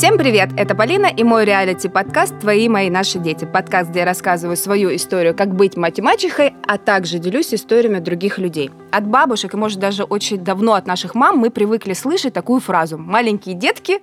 Всем привет! Это Полина и мой реалити-подкаст «Твои, мои, наши дети». Подкаст, где я рассказываю свою историю, как быть мать-мачехой, а также делюсь историями других людей. От бабушек и, может, даже очень давно от наших мам мы привыкли слышать такую фразу «маленькие детки,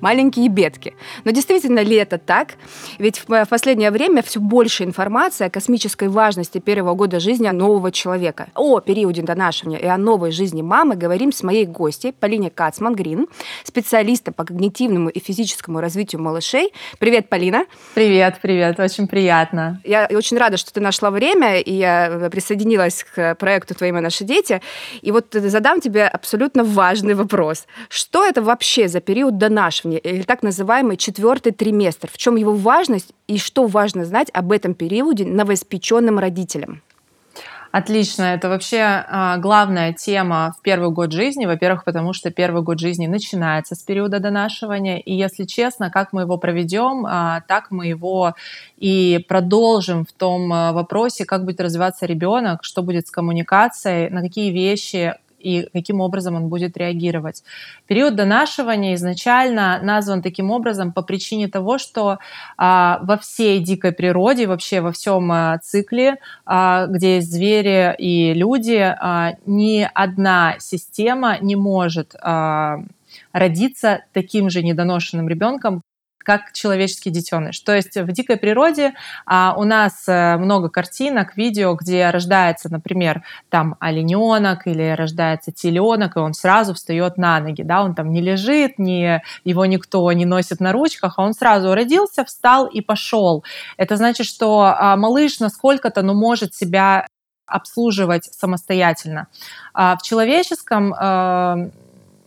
маленькие бедки». Но действительно ли это так? Ведь в последнее время все больше информации о космической важности первого года жизни нового человека. О периоде донашивания и о новой жизни мамы говорим с моей гостьей Полине Кацман-Грин, специалистом по когнитивному и физическому развитию малышей. Привет, Полина. Привет, привет, очень приятно. Я очень рада, что ты нашла время, и я присоединилась к проекту «Твои наши дети». И вот задам тебе абсолютно важный вопрос. Что это вообще за период донашивания, или так называемый четвертый триместр? В чем его важность и что важно знать об этом периоде новоиспеченным родителям? Отлично, это вообще а, главная тема в первый год жизни. Во-первых, потому что первый год жизни начинается с периода донашивания, и если честно, как мы его проведем, а, так мы его и продолжим в том а, вопросе, как будет развиваться ребенок, что будет с коммуникацией, на какие вещи и каким образом он будет реагировать. Период донашивания изначально назван таким образом по причине того, что а, во всей дикой природе, вообще во всем а, цикле, а, где есть звери и люди, а, ни одна система не может а, родиться таким же недоношенным ребенком, как человеческий детеныш. То есть в дикой природе а, у нас э, много картинок, видео, где рождается, например, там олененок или рождается теленок, и он сразу встает на ноги, да, он там не лежит, не, его никто не носит на ручках, а он сразу родился, встал и пошел. Это значит, что а, малыш насколько-то, ну, может себя обслуживать самостоятельно. А в человеческом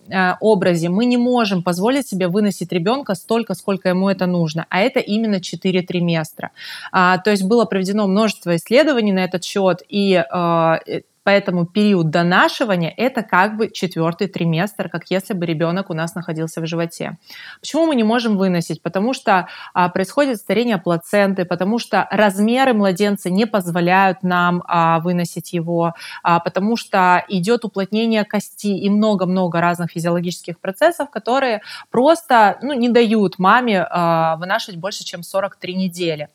э, Э, образе мы не можем позволить себе выносить ребенка столько, сколько ему это нужно, а это именно 4 триместра. А, то есть было проведено множество исследований на этот счет, и э, Поэтому период донашивания – это как бы четвертый триместр, как если бы ребенок у нас находился в животе. Почему мы не можем выносить? Потому что а, происходит старение плаценты, потому что размеры младенца не позволяют нам а, выносить его, а, потому что идет уплотнение кости и много-много разных физиологических процессов, которые просто ну, не дают маме а, вынашивать больше, чем 43 недели.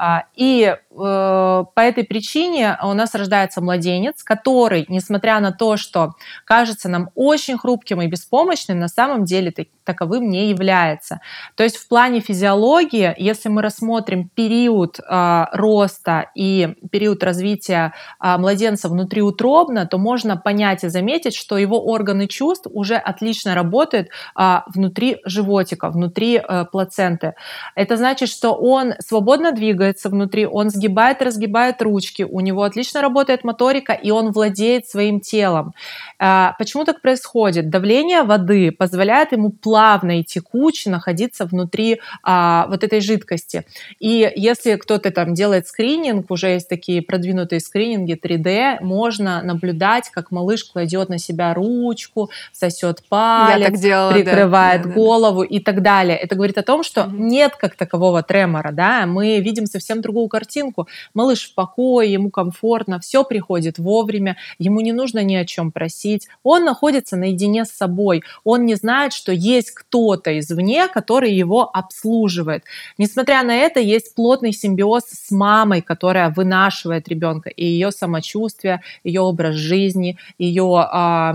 А, и э, по этой причине у нас рождается младенец, который, несмотря на то, что кажется нам очень хрупким и беспомощным, на самом деле таковым не является. То есть в плане физиологии, если мы рассмотрим период э, роста и период развития э, младенца внутриутробно, то можно понять и заметить, что его органы чувств уже отлично работают э, внутри животика, внутри э, плаценты. Это значит, что он свободно двигается внутри, он сгибает, разгибает ручки, у него отлично работает моторика, и он владеет своим телом. Э, почему так происходит? Давление воды позволяет ему плавно плавно и текуче находиться внутри а, вот этой жидкости. И если кто-то там делает скрининг, уже есть такие продвинутые скрининги 3D, можно наблюдать, как малыш кладет на себя ручку, сосет палец, делала, прикрывает да, голову да. и так далее. Это говорит о том, что угу. нет как такового тремора, да, мы видим совсем другую картинку. Малыш в покое, ему комфортно, все приходит вовремя, ему не нужно ни о чем просить, он находится наедине с собой, он не знает, что есть есть кто-то извне, который его обслуживает. Несмотря на это, есть плотный симбиоз с мамой, которая вынашивает ребенка, и ее самочувствие, ее образ жизни, ее а,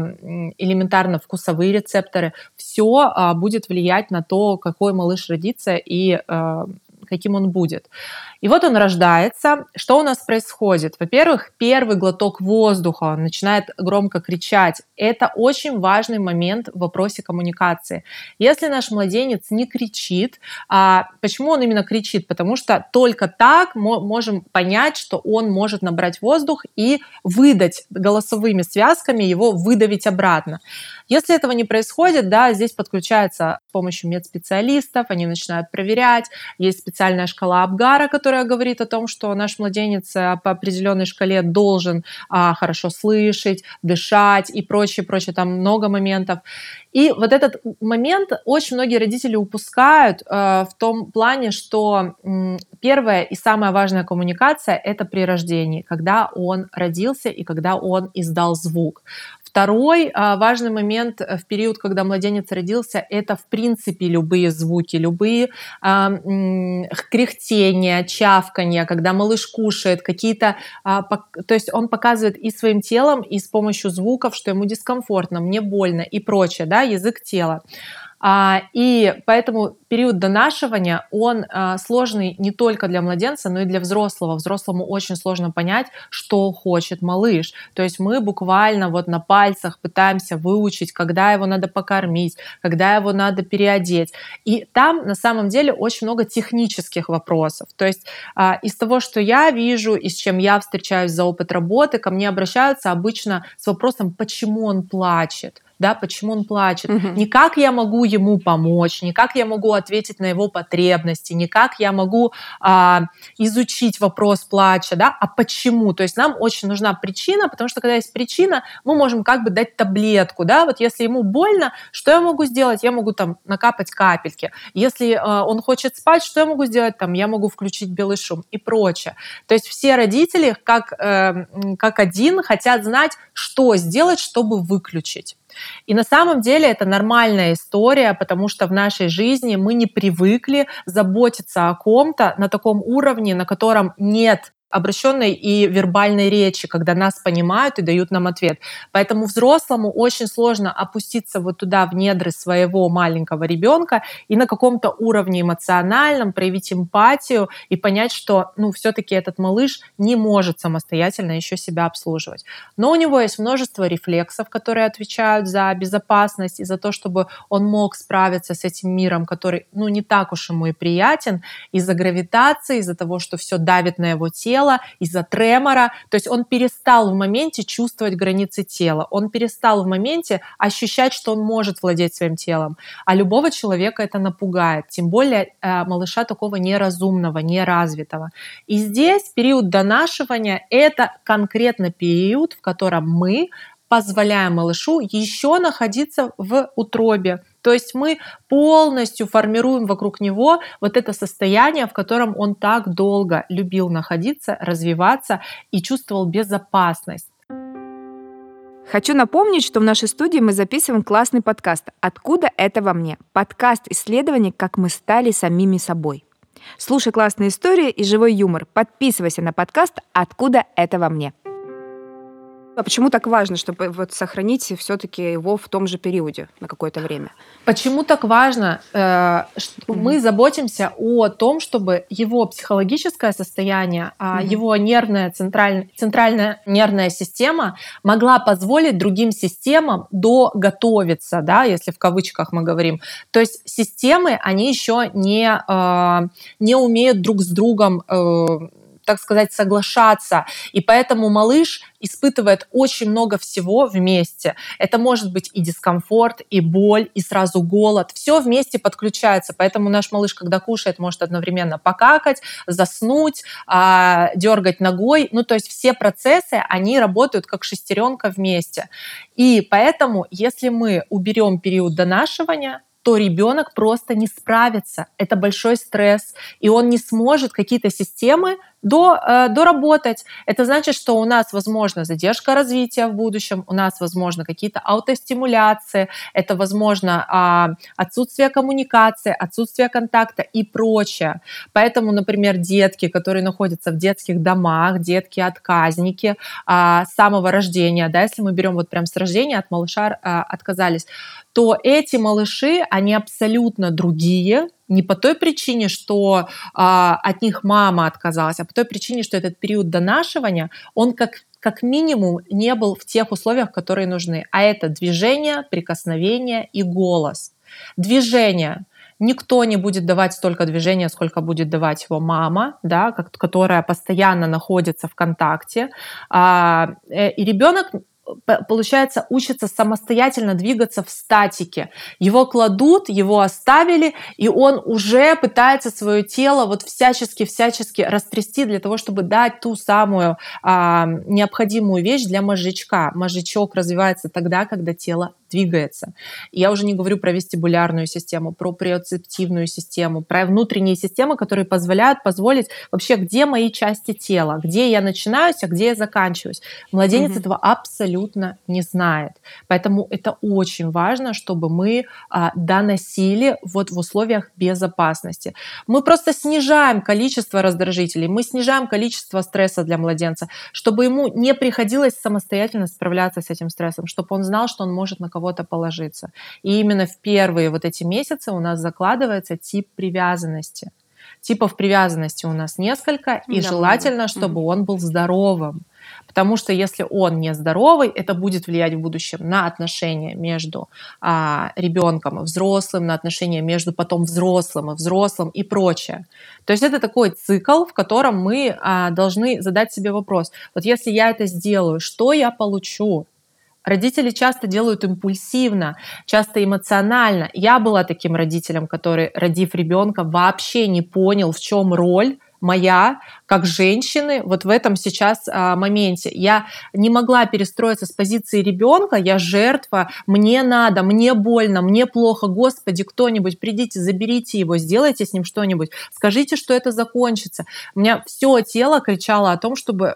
элементарно вкусовые рецепторы, все а, будет влиять на то, какой малыш родится и а, каким он будет. И вот он рождается. Что у нас происходит? Во-первых, первый глоток воздуха, он начинает громко кричать. Это очень важный момент в вопросе коммуникации. Если наш младенец не кричит, а почему он именно кричит? Потому что только так мы можем понять, что он может набрать воздух и выдать голосовыми связками, его выдавить обратно. Если этого не происходит, да, здесь подключается с помощью медспециалистов, они начинают проверять. Есть специальная шкала Абгара, которая которая говорит о том, что наш младенец э, по определенной шкале должен а, хорошо слышать, дышать и прочее, прочее, там много моментов. И вот этот момент очень многие родители упускают э, в том плане, что э, первая и самая важная коммуникация это при рождении, когда он родился и когда он издал звук Второй а, важный момент в период, когда младенец родился, это в принципе любые звуки, любые а, кряхтения, чавканья, когда малыш кушает, какие-то, а, то есть он показывает и своим телом, и с помощью звуков, что ему дискомфортно, мне больно и прочее, да, язык тела. А, и поэтому период донашивания, он а, сложный не только для младенца, но и для взрослого. Взрослому очень сложно понять, что хочет малыш. То есть мы буквально вот на пальцах пытаемся выучить, когда его надо покормить, когда его надо переодеть. И там на самом деле очень много технических вопросов. То есть а, из того, что я вижу и с чем я встречаюсь за опыт работы, ко мне обращаются обычно с вопросом, почему он плачет да, почему он плачет. Угу. Не как я могу ему помочь, не как я могу ответить на его потребности, не как я могу а, изучить вопрос плача, да, а почему. То есть нам очень нужна причина, потому что когда есть причина, мы можем как бы дать таблетку, да, вот если ему больно, что я могу сделать? Я могу там накапать капельки. Если а, он хочет спать, что я могу сделать? Там я могу включить белый шум и прочее. То есть все родители как, э, как один хотят знать, что сделать, чтобы выключить. И на самом деле это нормальная история, потому что в нашей жизни мы не привыкли заботиться о ком-то на таком уровне, на котором нет обращенной и вербальной речи, когда нас понимают и дают нам ответ. Поэтому взрослому очень сложно опуститься вот туда в недры своего маленького ребенка и на каком-то уровне эмоциональном проявить эмпатию и понять, что ну все-таки этот малыш не может самостоятельно еще себя обслуживать. Но у него есть множество рефлексов, которые отвечают за безопасность и за то, чтобы он мог справиться с этим миром, который ну не так уж ему и приятен из-за гравитации, из-за того, что все давит на его тело, тела, из-за тремора. То есть он перестал в моменте чувствовать границы тела, он перестал в моменте ощущать, что он может владеть своим телом. А любого человека это напугает, тем более э, малыша такого неразумного, неразвитого. И здесь период донашивания — это конкретно период, в котором мы позволяем малышу еще находиться в утробе. То есть мы полностью формируем вокруг него вот это состояние, в котором он так долго любил находиться, развиваться и чувствовал безопасность. Хочу напомнить, что в нашей студии мы записываем классный подкаст «Откуда это во мне?» Подкаст исследований «Как мы стали самими собой». Слушай классные истории и живой юмор. Подписывайся на подкаст «Откуда это во мне?» А почему так важно, чтобы вот сохранить все-таки его в том же периоде на какое-то время? Почему так важно? Э, мы заботимся о том, чтобы его психологическое состояние, mm-hmm. его нервная центральная, центральная нервная система могла позволить другим системам доготовиться, да, если в кавычках мы говорим. То есть системы, они еще не, э, не умеют друг с другом так сказать, соглашаться. И поэтому малыш испытывает очень много всего вместе. Это может быть и дискомфорт, и боль, и сразу голод. Все вместе подключается. Поэтому наш малыш, когда кушает, может одновременно покакать, заснуть, а, дергать ногой. Ну, то есть все процессы, они работают как шестеренка вместе. И поэтому, если мы уберем период донашивания, то ребенок просто не справится. Это большой стресс, и он не сможет какие-то системы до, э, доработать. Это значит, что у нас, возможно, задержка развития в будущем, у нас, возможно, какие-то аутостимуляции, это, возможно, э, отсутствие коммуникации, отсутствие контакта и прочее. Поэтому, например, детки, которые находятся в детских домах, детки-отказники э, с самого рождения, да, если мы берем вот прям с рождения от малыша э, отказались, то эти малыши, они абсолютно другие, не по той причине, что а, от них мама отказалась, а по той причине, что этот период донашивания, он как как минимум не был в тех условиях, которые нужны. А это движение, прикосновение и голос. Движение. Никто не будет давать столько движения, сколько будет давать его мама, да, которая постоянно находится в контакте. А, э, и ребенок получается, учится самостоятельно двигаться в статике. Его кладут, его оставили, и он уже пытается свое тело вот всячески-всячески растрясти для того, чтобы дать ту самую а, необходимую вещь для мозжечка. Мозжечок развивается тогда, когда тело двигается. Я уже не говорю про вестибулярную систему, про приоцептивную систему, про внутренние системы, которые позволяют позволить вообще, где мои части тела, где я начинаюсь, а где я заканчиваюсь. Младенец mm-hmm. этого абсолютно не знает. Поэтому это очень важно, чтобы мы а, доносили вот в условиях безопасности. Мы просто снижаем количество раздражителей, мы снижаем количество стресса для младенца, чтобы ему не приходилось самостоятельно справляться с этим стрессом, чтобы он знал, что он может на кого-то положиться. И именно в первые вот эти месяцы у нас закладывается тип привязанности. Типов привязанности у нас несколько, и да, желательно, чтобы mm он был здоровым. Потому что если он нездоровый, это будет влиять в будущем на отношения между а, ребенком и взрослым, на отношения между потом взрослым и взрослым и прочее. То есть это такой цикл, в котором мы а, должны задать себе вопрос. Вот если я это сделаю, что я получу? Родители часто делают импульсивно, часто эмоционально. Я была таким родителем, который, родив ребенка, вообще не понял, в чем роль моя как женщины вот в этом сейчас а, моменте. Я не могла перестроиться с позиции ребенка, я жертва, мне надо, мне больно, мне плохо, Господи, кто-нибудь, придите, заберите его, сделайте с ним что-нибудь, скажите, что это закончится. У меня все тело кричало о том, чтобы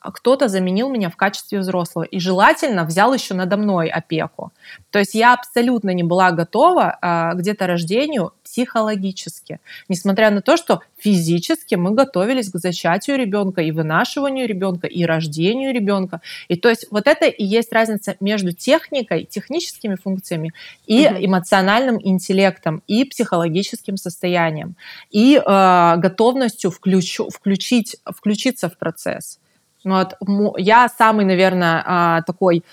кто-то заменил меня в качестве взрослого и желательно взял еще надо мной опеку. То есть я абсолютно не была готова а, к деторождению психологически, несмотря на то, что физически мы готовились к зачатию ребенка и вынашиванию ребенка и рождению ребенка. И то есть вот это и есть разница между техникой, техническими функциями и угу. эмоциональным интеллектом и психологическим состоянием и э, готовностью включу, включить, включиться в процесс. Вот, я самый, наверное, а, такой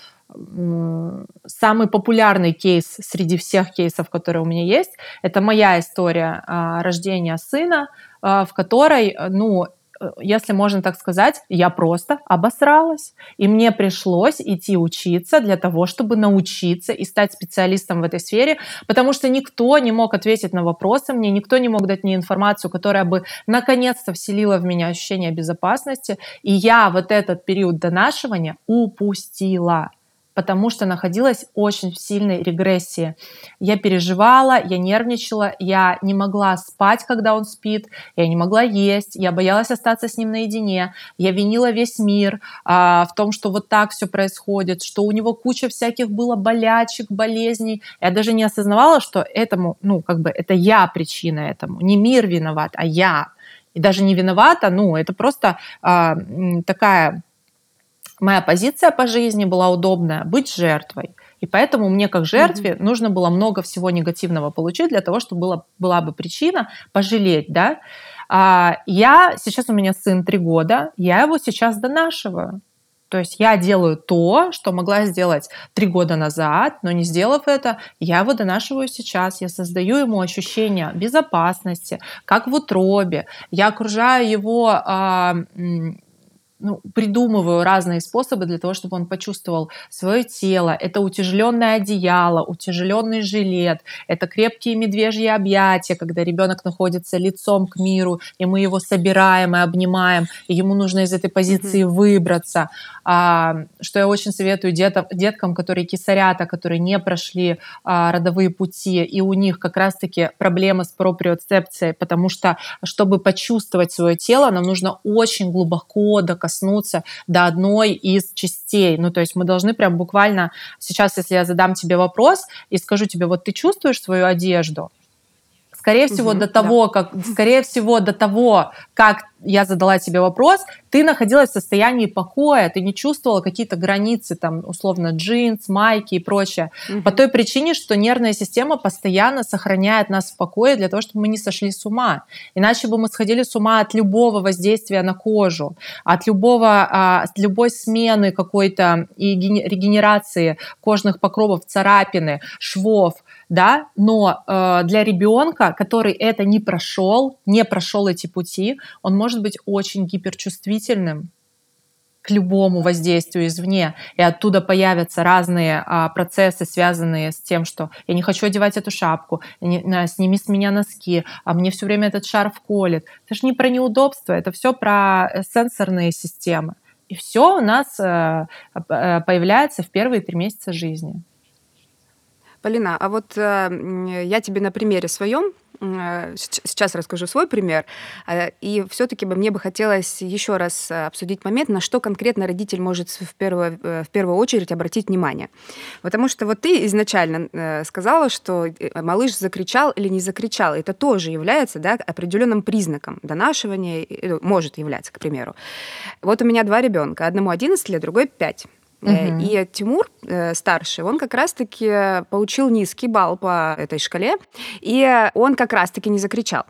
самый популярный кейс среди всех кейсов, которые у меня есть, это моя история а, рождения сына, а, в которой, ну, если можно так сказать, я просто обосралась. И мне пришлось идти учиться для того, чтобы научиться и стать специалистом в этой сфере, потому что никто не мог ответить на вопросы мне, никто не мог дать мне информацию, которая бы наконец-то вселила в меня ощущение безопасности. И я вот этот период донашивания упустила потому что находилась очень в сильной регрессии. Я переживала, я нервничала, я не могла спать, когда он спит, я не могла есть, я боялась остаться с ним наедине, я винила весь мир а, в том, что вот так все происходит, что у него куча всяких было болячек, болезней. Я даже не осознавала, что этому, ну, как бы это я причина этому, не мир виноват, а я. И даже не виновата, ну, это просто а, такая моя позиция по жизни была удобная быть жертвой. И поэтому мне как жертве mm-hmm. нужно было много всего негативного получить для того, чтобы была, была бы причина пожалеть, да. А, я, сейчас у меня сын три года, я его сейчас донашиваю. То есть я делаю то, что могла сделать три года назад, но не сделав это, я его донашиваю сейчас. Я создаю ему ощущение безопасности, как в утробе. Я окружаю его а, ну, придумываю разные способы для того, чтобы он почувствовал свое тело. Это утяжеленное одеяло, утяжеленный жилет, это крепкие медвежьи объятия, когда ребенок находится лицом к миру, и мы его собираем и обнимаем, и ему нужно из этой позиции mm-hmm. выбраться. А, что я очень советую детям, деткам, которые кисарята, которые не прошли а, родовые пути, и у них как раз-таки проблемы с проприоцепцией, потому что, чтобы почувствовать свое тело, нам нужно очень глубоко докасаться коснуться до одной из частей. Ну, то есть мы должны прям буквально сейчас, если я задам тебе вопрос и скажу тебе, вот ты чувствуешь свою одежду, Скорее всего, угу, до того, да. как, скорее всего, до того, как я задала тебе вопрос, ты находилась в состоянии покоя, ты не чувствовала какие-то границы, там, условно, джинс, майки и прочее. Угу. По той причине, что нервная система постоянно сохраняет нас в покое для того, чтобы мы не сошли с ума. Иначе бы мы сходили с ума от любого воздействия на кожу, от любого, а, от любой смены какой-то и регенерации кожных покровов, царапины, швов, да, но э, для ребенка, который это не прошел, не прошел эти пути, он может быть очень гиперчувствительным к любому воздействию извне, и оттуда появятся разные а, процессы, связанные с тем, что я не хочу одевать эту шапку, не, на, сними с меня носки, а мне все время этот шарф колет. Это же не про неудобство, это все про э, сенсорные системы. И все у нас э, э, появляется в первые три месяца жизни. Полина, а вот э, я тебе на примере своем Э, сейчас расскажу свой пример. Э, и все-таки бы мне бы хотелось еще раз обсудить момент, на что конкретно родитель может в первую, э, в первую очередь обратить внимание. Потому что вот ты изначально сказала, что малыш закричал или не закричал. Это тоже является да, определенным признаком донашивания, может являться, к примеру. Вот у меня два ребенка. Одному 11 лет, другой 5. Угу. И Тимур, э, старший, он как раз-таки получил низкий балл по этой шкале, и он как раз-таки не закричал.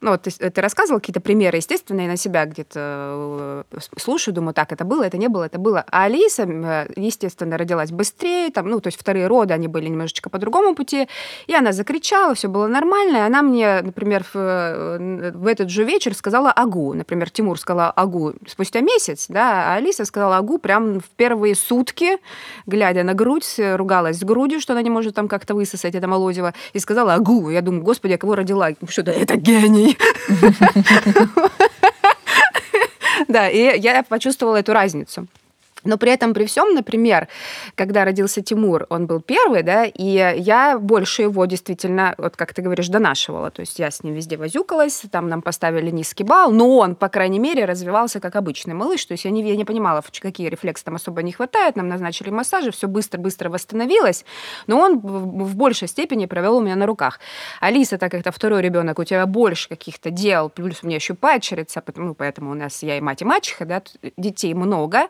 Ну, вот ты, ты рассказывал какие-то примеры, естественно, я на себя где-то э, слушаю, думаю, так, это было, это не было, это было. А Алиса, э, естественно, родилась быстрее, там, ну, то есть вторые роды, они были немножечко по другому пути, и она закричала, все было нормально, и она мне, например, в, э, в этот же вечер сказала «агу». Например, Тимур сказала «агу» спустя месяц, да, а Алиса сказала «агу» прям в первые сутки, глядя на грудь, ругалась с грудью, что она не может там как-то высосать это молодево, и сказала «агу». Я думаю, господи, я кого родила? Что да, это гений! Да, и я почувствовала эту разницу. Но при этом, при всем, например, когда родился Тимур, он был первый, да, и я больше его действительно, вот как ты говоришь, донашивала. То есть я с ним везде возюкалась, там нам поставили низкий балл, но он, по крайней мере, развивался как обычный малыш. То есть я не, я не понимала, какие рефлексы там особо не хватает. Нам назначили массажи, все быстро-быстро восстановилось, но он в, большей степени провел у меня на руках. Алиса, так как это второй ребенок, у тебя больше каких-то дел, плюс у меня еще падчерица, ну, поэтому у нас я и мать, и мачеха, да, детей много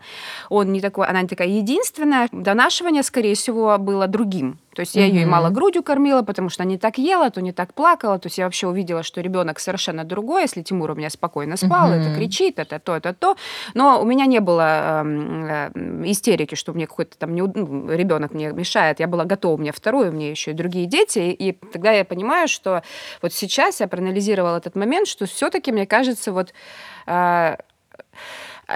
не такой, она не такая единственная. Донашивание, скорее всего, было другим. То есть я mm-hmm. ее и мало грудью кормила, потому что она не так ела, то не так плакала. То есть я вообще увидела, что ребенок совершенно другой. Если Тимур у меня спокойно спал, mm-hmm. это кричит, это то, это то. Но у меня не было э, истерики, что мне какой-то там не, ну, ребенок мне мешает. Я была готова, у меня второй, у меня еще и другие дети. И тогда я понимаю, что вот сейчас я проанализировала этот момент, что все-таки, мне кажется, вот э,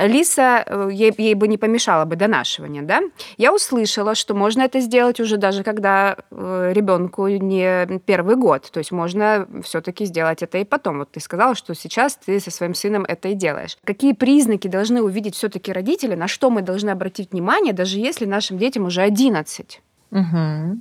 Лиса, э, ей, ей бы не помешало бы донашивание, да? Я услышала, что можно это сделать уже даже когда э, ребенку не первый год, то есть можно все-таки сделать это и потом. Вот ты сказала, что сейчас ты со своим сыном это и делаешь. Какие признаки должны увидеть все-таки родители, на что мы должны обратить внимание, даже если нашим детям уже 11? Угу.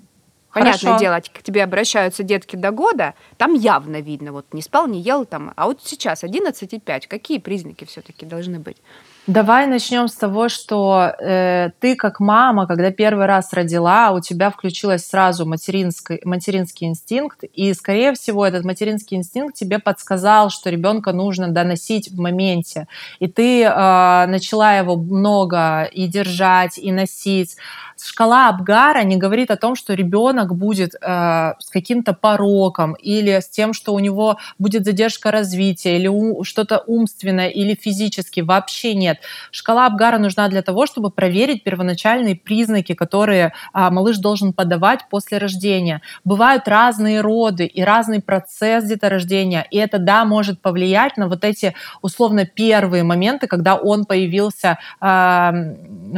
Понятное Хорошо. дело, к тебе обращаются детки до года, там явно видно, вот не спал, не ел там. А вот сейчас 11,5, какие признаки все-таки должны быть? Давай начнем с того, что э, ты как мама, когда первый раз родила, у тебя включилась сразу материнский, материнский инстинкт, и, скорее всего, этот материнский инстинкт тебе подсказал, что ребенка нужно доносить в моменте. И ты э, начала его много и держать, и носить шкала Абгара не говорит о том, что ребенок будет э, с каким-то пороком или с тем, что у него будет задержка развития или у, что-то умственное или физически. Вообще нет. Шкала Абгара нужна для того, чтобы проверить первоначальные признаки, которые э, малыш должен подавать после рождения. Бывают разные роды и разный процесс деторождения, и это, да, может повлиять на вот эти условно первые моменты, когда он появился, э,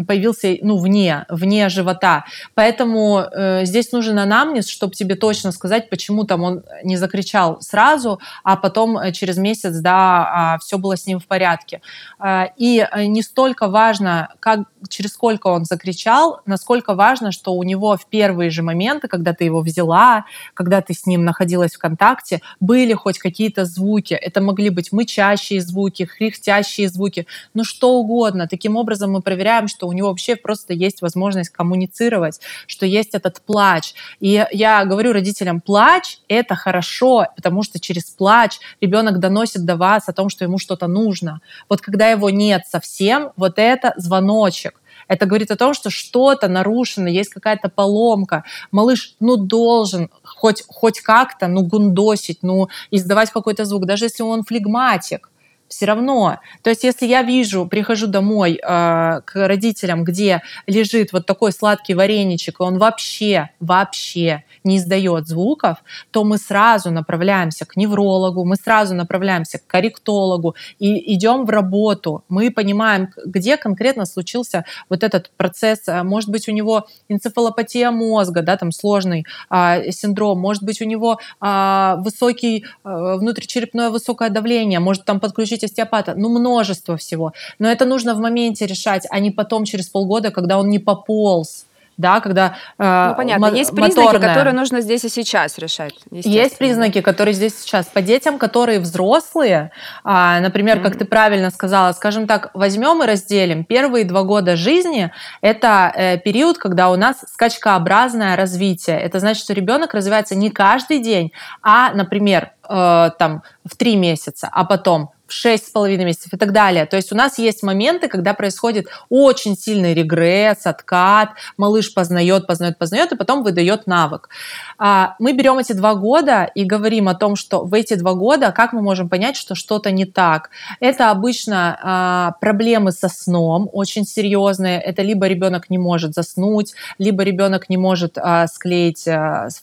появился ну, вне, вне живота. Поэтому э, здесь нужен анамнез, чтобы тебе точно сказать, почему там он не закричал сразу, а потом э, через месяц, да, все было с ним в порядке. Э, э, не столько важно, как, через сколько он закричал, насколько важно, что у него в первые же моменты, когда ты его взяла, когда ты с ним находилась в контакте, были хоть какие-то звуки. Это могли быть мычащие звуки, хрихтящие звуки, ну что угодно. Таким образом мы проверяем, что у него вообще просто есть возможность коммуницировать, что есть этот плач. И я говорю родителям, плач — это хорошо, потому что через плач ребенок доносит до вас о том, что ему что-то нужно. Вот когда его нет совсем, вот это звоночек. Это говорит о том, что что-то нарушено, есть какая-то поломка. Малыш, ну, должен хоть, хоть как-то, ну, гундосить, ну, издавать какой-то звук, даже если он флегматик все равно. То есть, если я вижу, прихожу домой э, к родителям, где лежит вот такой сладкий вареничек, и он вообще, вообще не издает звуков, то мы сразу направляемся к неврологу, мы сразу направляемся к корректологу и идем в работу. Мы понимаем, где конкретно случился вот этот процесс. Э, может быть, у него энцефалопатия мозга, да, там сложный э, синдром, может быть, у него э, высокий э, внутричерепное высокое давление, может там подключить включить остеопата, ну множество всего. Но это нужно в моменте решать, а не потом через полгода, когда он не пополз. да, когда э, Ну, понятно, есть признаки, моторная. которые нужно здесь и сейчас решать. Есть признаки, которые здесь сейчас. По детям, которые взрослые, а, например, mm-hmm. как ты правильно сказала, скажем так, возьмем и разделим. Первые два года жизни – это э, период, когда у нас скачкообразное развитие. Это значит, что ребенок развивается не каждый день, а, например, э, там в три месяца, а потом в шесть с половиной месяцев и так далее. То есть у нас есть моменты, когда происходит очень сильный регресс, откат, малыш познает, познает, познает, и потом выдает навык. А, мы берем эти два года и говорим о том, что в эти два года как мы можем понять, что что-то не так. Это обычно а, проблемы со сном очень серьезные. Это либо ребенок не может заснуть, либо ребенок не может а, склеить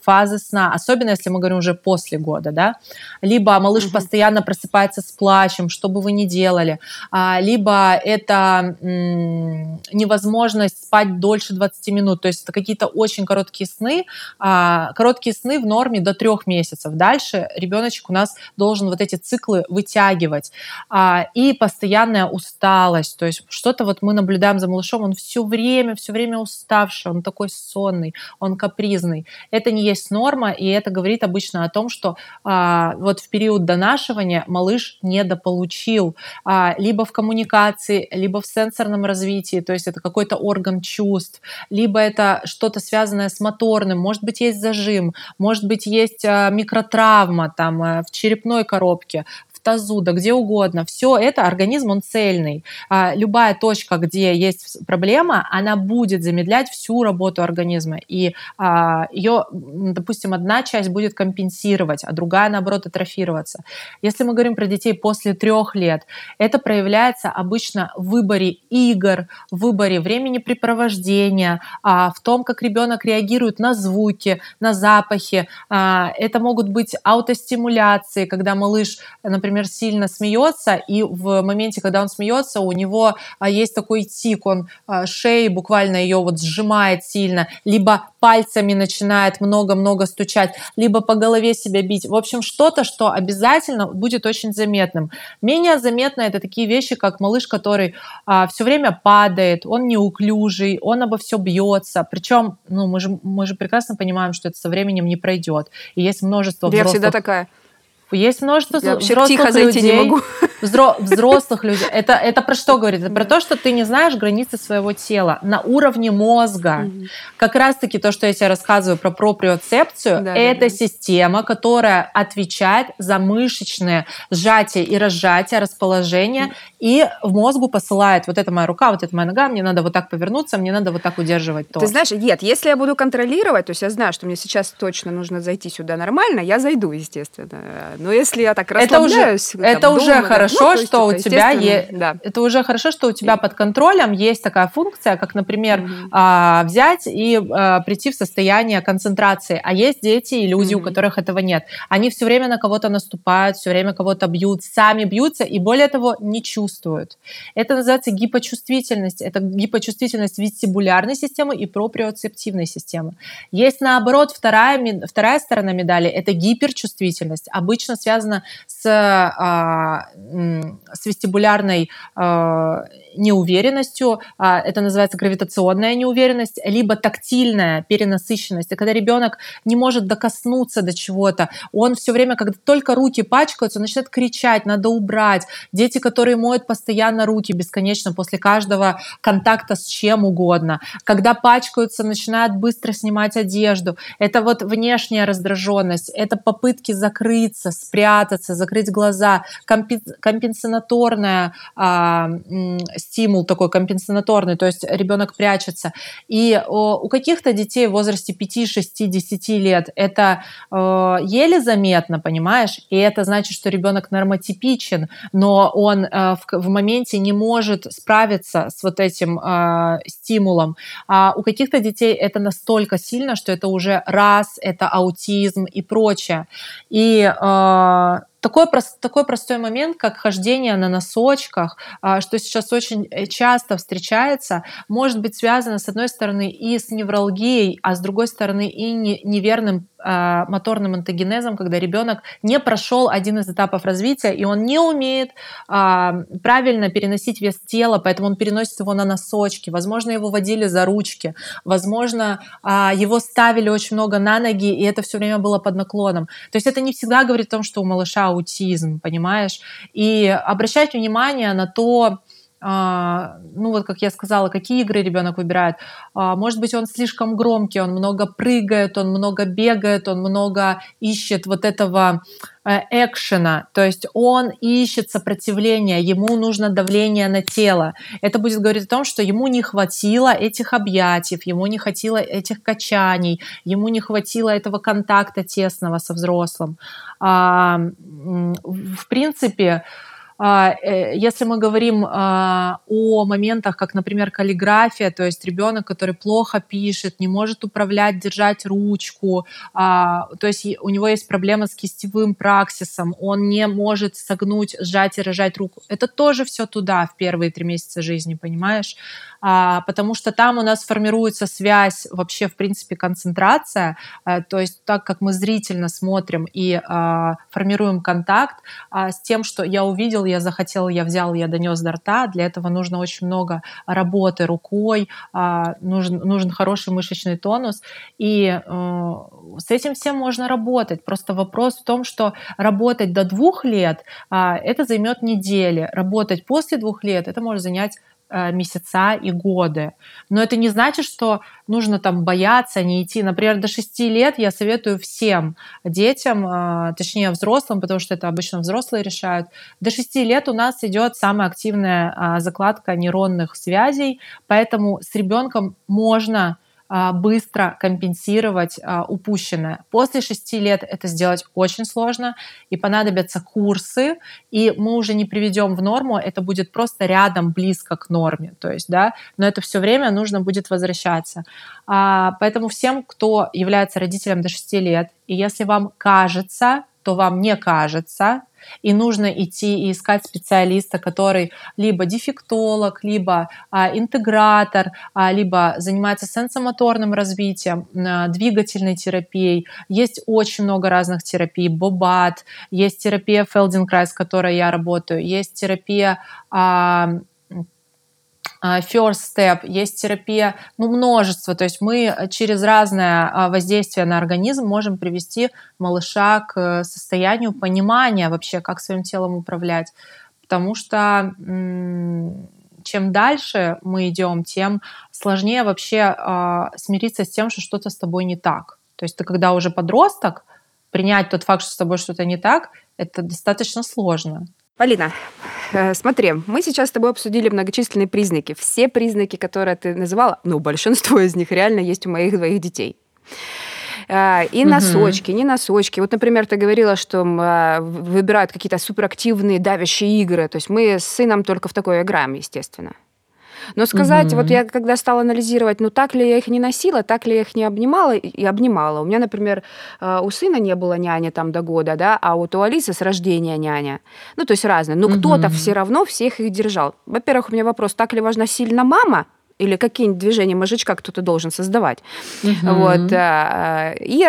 фазы сна, особенно если мы говорим уже после года, да. Либо малыш угу. постоянно просыпается с плачем, плачем, что бы вы ни делали, а, либо это невозможность спать дольше 20 минут, то есть это какие-то очень короткие сны, а, короткие сны в норме до трех месяцев. Дальше ребеночек у нас должен вот эти циклы вытягивать. А, и постоянная усталость, то есть что-то вот мы наблюдаем за малышом, он все время, все время уставший, он такой сонный, он капризный. Это не есть норма, и это говорит обычно о том, что вот в период донашивания малыш не недополучил, а, либо в коммуникации, либо в сенсорном развитии, то есть это какой-то орган чувств, либо это что-то связанное с моторным, может быть, есть зажим, может быть, есть а, микротравма там э, в черепной коробке, тазу, да где угодно. Все это организм, он цельный. А, любая точка, где есть проблема, она будет замедлять всю работу организма. И а, ее, допустим, одна часть будет компенсировать, а другая, наоборот, атрофироваться. Если мы говорим про детей после трех лет, это проявляется обычно в выборе игр, в выборе времени а, в том, как ребенок реагирует на звуки, на запахи. Это могут быть аутостимуляции, когда малыш, например, например, сильно смеется, и в моменте, когда он смеется, у него а, есть такой тик, он а, шеей буквально ее вот сжимает сильно, либо пальцами начинает много-много стучать, либо по голове себя бить. В общем, что-то, что обязательно будет очень заметным. Менее заметно это такие вещи, как малыш, который а, все время падает, он неуклюжий, он обо все бьется. Причем, ну, мы же, мы же прекрасно понимаем, что это со временем не пройдет. И есть множество взрослых... Я всегда такая. Есть множество Я взрослых тихо зайти людей, не могу. Взро- взрослых людей. Это, это про что говорит? Это про то, что ты не знаешь границы своего тела на уровне мозга. mm Как раз-таки то, что я тебе рассказываю про проприоцепцию, да, это да, да. система, которая отвечает за мышечное сжатие и разжатие, расположение, mm и в мозгу посылает вот это моя рука, вот это моя нога, мне надо вот так повернуться, мне надо вот так удерживать то. Ты знаешь, нет, если я буду контролировать, то есть я знаю, что мне сейчас точно нужно зайти сюда нормально, я зайду, естественно но если я так расслабляюсь... Это уже, это уже ну, хорошо, ну, что у тебя есть... Да. Это уже хорошо, что у тебя под контролем есть такая функция, как, например, а, взять и а, прийти в состояние концентрации. А есть дети и люди, угу. у которых этого нет. Они все время на кого-то наступают, все время кого-то бьют, сами бьются и, более того, не чувствуют. Это называется гипочувствительность. Это гипочувствительность вестибулярной системы и проприоцептивной системы. Есть, наоборот, вторая, вторая сторона медали – это гиперчувствительность. Обычно обычно связано с, а, с вестибулярной а, неуверенностью, а, это называется гравитационная неуверенность, либо тактильная перенасыщенность. И когда ребенок не может докоснуться до чего-то, он все время, когда только руки пачкаются, он начинает кричать, надо убрать. Дети, которые моют постоянно руки бесконечно после каждого контакта с чем угодно, когда пачкаются, начинают быстро снимать одежду. Это вот внешняя раздраженность, это попытки закрыться, спрятаться, закрыть глаза, компенсаторная а, стимул такой компенсаторный, то есть ребенок прячется. И у каких-то детей в возрасте 5, 6, 10 лет это э, еле заметно, понимаешь, и это значит, что ребенок нормотипичен, но он э, в, в моменте не может справиться с вот этим э, стимулом. А у каких-то детей это настолько сильно, что это уже раз, это аутизм и прочее. И э, такой, такой простой момент, как хождение на носочках, а, что сейчас очень э, часто встречается, может быть связано, с одной стороны, и с невралгией, а с другой стороны, и неверным а, моторным антогенезом, когда ребенок не прошел один из этапов развития, и он не умеет а, правильно переносить вес тела, поэтому он переносит его на носочки. Возможно, его водили за ручки, возможно, а, его ставили очень много на ноги, и это все время было под наклоном. То есть это не всегда говорит о том, что у малыша аутизм, понимаешь? И обращать внимание на то, ну вот как я сказала, какие игры ребенок выбирает. А, может быть, он слишком громкий, он много прыгает, он много бегает, он много ищет вот этого э, экшена, то есть он ищет сопротивление, ему нужно давление на тело. Это будет говорить о том, что ему не хватило этих объятий, ему не хватило этих качаний, ему не хватило этого контакта тесного со взрослым. А, в принципе, а, если мы говорим а, о моментах, как, например, каллиграфия, то есть ребенок, который плохо пишет, не может управлять, держать ручку, а, то есть у него есть проблема с кистевым праксисом, он не может согнуть, сжать и рожать руку. Это тоже все туда в первые три месяца жизни, понимаешь? Потому что там у нас формируется связь, вообще, в принципе, концентрация, то есть так как мы зрительно смотрим и формируем контакт с тем, что я увидел, я захотел, я взял, я донес до рта. Для этого нужно очень много работы рукой, а, нужен, нужен хороший мышечный тонус. И э, с этим всем можно работать. Просто вопрос в том, что работать до двух лет, а, это займет недели. Работать после двух лет, это может занять Э, месяца и годы. Но это не значит, что нужно там бояться, не идти. Например, до 6 лет я советую всем детям, э, точнее взрослым, потому что это обычно взрослые решают, до 6 лет у нас идет самая активная а, закладка нейронных связей, поэтому с ребенком можно быстро компенсировать а, упущенное. После шести лет это сделать очень сложно, и понадобятся курсы, и мы уже не приведем в норму, это будет просто рядом, близко к норме, то есть, да, но это все время нужно будет возвращаться. А, поэтому всем, кто является родителем до шести лет, и если вам кажется, то вам не кажется, и нужно идти и искать специалиста, который либо дефектолог, либо а, интегратор, а, либо занимается сенсомоторным развитием, а, двигательной терапией. Есть очень много разных терапий, бобат, есть терапия Фелденкрайс, с которой я работаю, есть терапия а, first step, есть терапия, ну, множество. То есть мы через разное а, воздействие на организм можем привести малыша к состоянию понимания вообще, как своим телом управлять. Потому что чем дальше мы идем, тем сложнее вообще э, смириться с тем, что что-то с тобой не так. То есть ты когда уже подросток, принять тот факт, что с тобой что-то не так, это достаточно сложно. Полина, э, смотри, мы сейчас с тобой обсудили многочисленные признаки. Все признаки, которые ты называла, ну, большинство из них реально есть у моих двоих детей. Э, и носочки, угу. не носочки. Вот, например, ты говорила, что э, выбирают какие-то суперактивные давящие игры. То есть мы с сыном только в такое играем, естественно. Но сказать, угу. вот я когда стала анализировать, ну так ли я их не носила, так ли я их не обнимала и обнимала. У меня, например, э, у сына не было няни там до года, да, а вот у Алисы с рождения няня. Ну, то есть разные. Но угу. кто-то все равно всех их держал. Во-первых, у меня вопрос, так ли важна сильно мама, или какие-нибудь движения мозжечка кто-то должен создавать. Угу. Вот. Э, и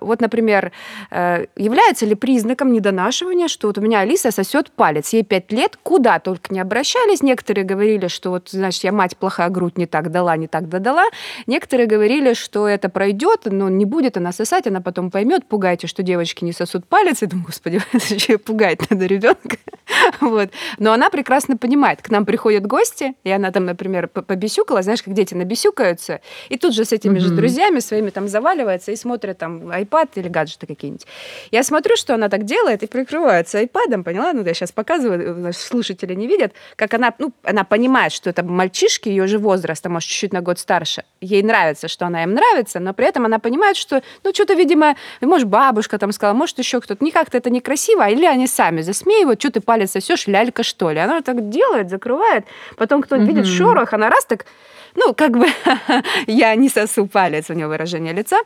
вот, например, э, является ли признаком недонашивания, что вот у меня Алиса сосет палец, ей 5 лет, куда только не обращались. Некоторые говорили, что вот, значит, я мать плохая, грудь не так дала, не так додала. Некоторые говорили, что это пройдет, но не будет она сосать, она потом поймет, пугайте, что девочки не сосут палец. Я думаю, господи, это пугать надо ребенка. Вот. Но она прекрасно понимает. К нам приходят гости, и она там, например, побесит набесюкала, знаешь, как дети набесюкаются, и тут же с этими mm-hmm. же друзьями своими там заваливается и смотрит там iPad или гаджеты какие-нибудь. Я смотрю, что она так делает и прикрывается айпадом, поняла? Ну, я сейчас показываю, наши слушатели не видят, как она, ну, она понимает, что это мальчишки ее же возраста, может, чуть-чуть на год старше. Ей нравится, что она им нравится, но при этом она понимает, что, ну, что-то, видимо, может, бабушка там сказала, может, еще кто-то. Не как-то это некрасиво, или они сами засмеивают, что ты палец сосешь, лялька, что ли. Она так делает, закрывает, потом кто-то mm-hmm. видит шорох, она раз так ну, как бы я не сосу палец, у него выражение лица,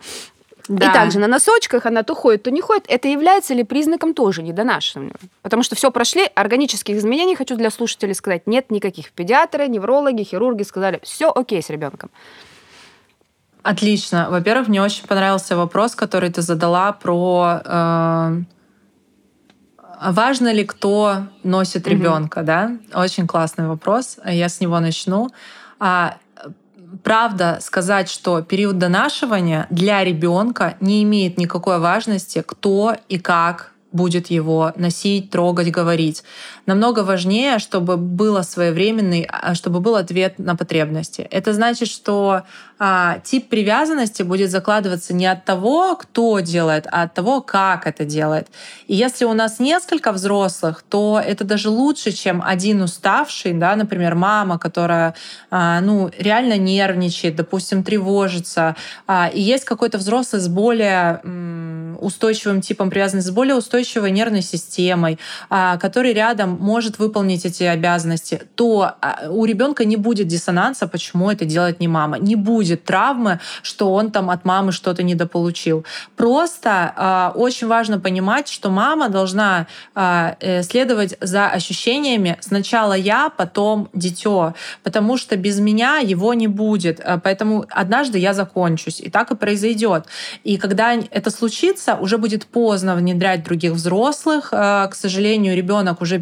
Да. И также на носочках она то ходит, то не ходит. Это является ли признаком тоже недонашивания? Потому что все прошли, органических изменений, хочу для слушателей сказать, нет никаких. Педиатры, неврологи, хирурги сказали, все окей с ребенком. Отлично. Во-первых, мне очень понравился вопрос, который ты задала про э, важно ли кто носит ребенка, mm-hmm. да? Очень классный вопрос. Я с него начну. А, правда сказать, что период донашивания для ребенка не имеет никакой важности, кто и как будет его носить, трогать, говорить. Намного важнее, чтобы было своевременный, а, чтобы был ответ на потребности. Это значит, что а, тип привязанности будет закладываться не от того, кто делает, а от того, как это делает. И если у нас несколько взрослых, то это даже лучше, чем один уставший, да, например, мама, которая а, ну, реально нервничает, допустим, тревожится. А, и есть какой-то взрослый с более устойчивым типом привязанности, с более устойчивой нервной системой, а, который рядом может выполнить эти обязанности, то а, у ребенка не будет диссонанса, почему это делает не мама. Не будет будет травмы, что он там от мамы что-то недополучил. Просто э, очень важно понимать, что мама должна э, следовать за ощущениями сначала я, потом дитё, потому что без меня его не будет. Поэтому однажды я закончусь, и так и произойдет. И когда это случится, уже будет поздно внедрять других взрослых. К сожалению, ребенок уже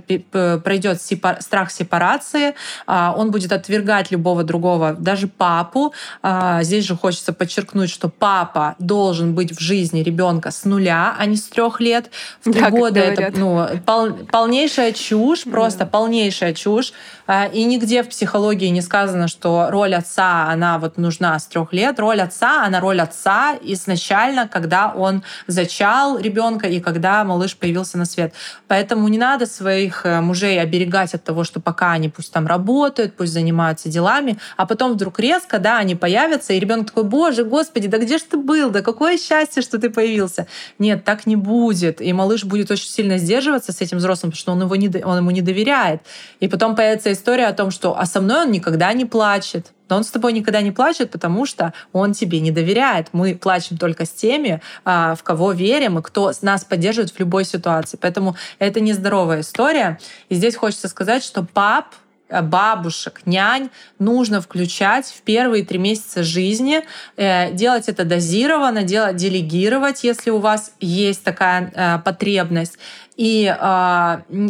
пройдет страх сепарации, он будет отвергать любого другого, даже папу, а, здесь же хочется подчеркнуть, что папа должен быть в жизни ребенка с нуля, а не с трех лет. В три года это ну, пол, полнейшая чушь, просто полнейшая чушь. А, и нигде в психологии не сказано, что роль отца, она вот нужна с трех лет. Роль отца, она роль отца изначально, когда он зачал ребенка и когда малыш появился на свет. Поэтому не надо своих э, мужей оберегать от того, что пока они пусть там работают, пусть занимаются делами, а потом вдруг резко, да, они появятся и ребенок такой, боже, господи, да где же ты был, да какое счастье, что ты появился. Нет, так не будет. И малыш будет очень сильно сдерживаться с этим взрослым, потому что он, его не, он ему не доверяет. И потом появится история о том, что а со мной он никогда не плачет. Но он с тобой никогда не плачет, потому что он тебе не доверяет. Мы плачем только с теми, а, в кого верим и кто нас поддерживает в любой ситуации. Поэтому это нездоровая история. И здесь хочется сказать, что пап Э, бабушек, нянь нужно включать в первые три месяца жизни, э, делать это дозированно, делать, делегировать, если у вас есть такая э, потребность. И э,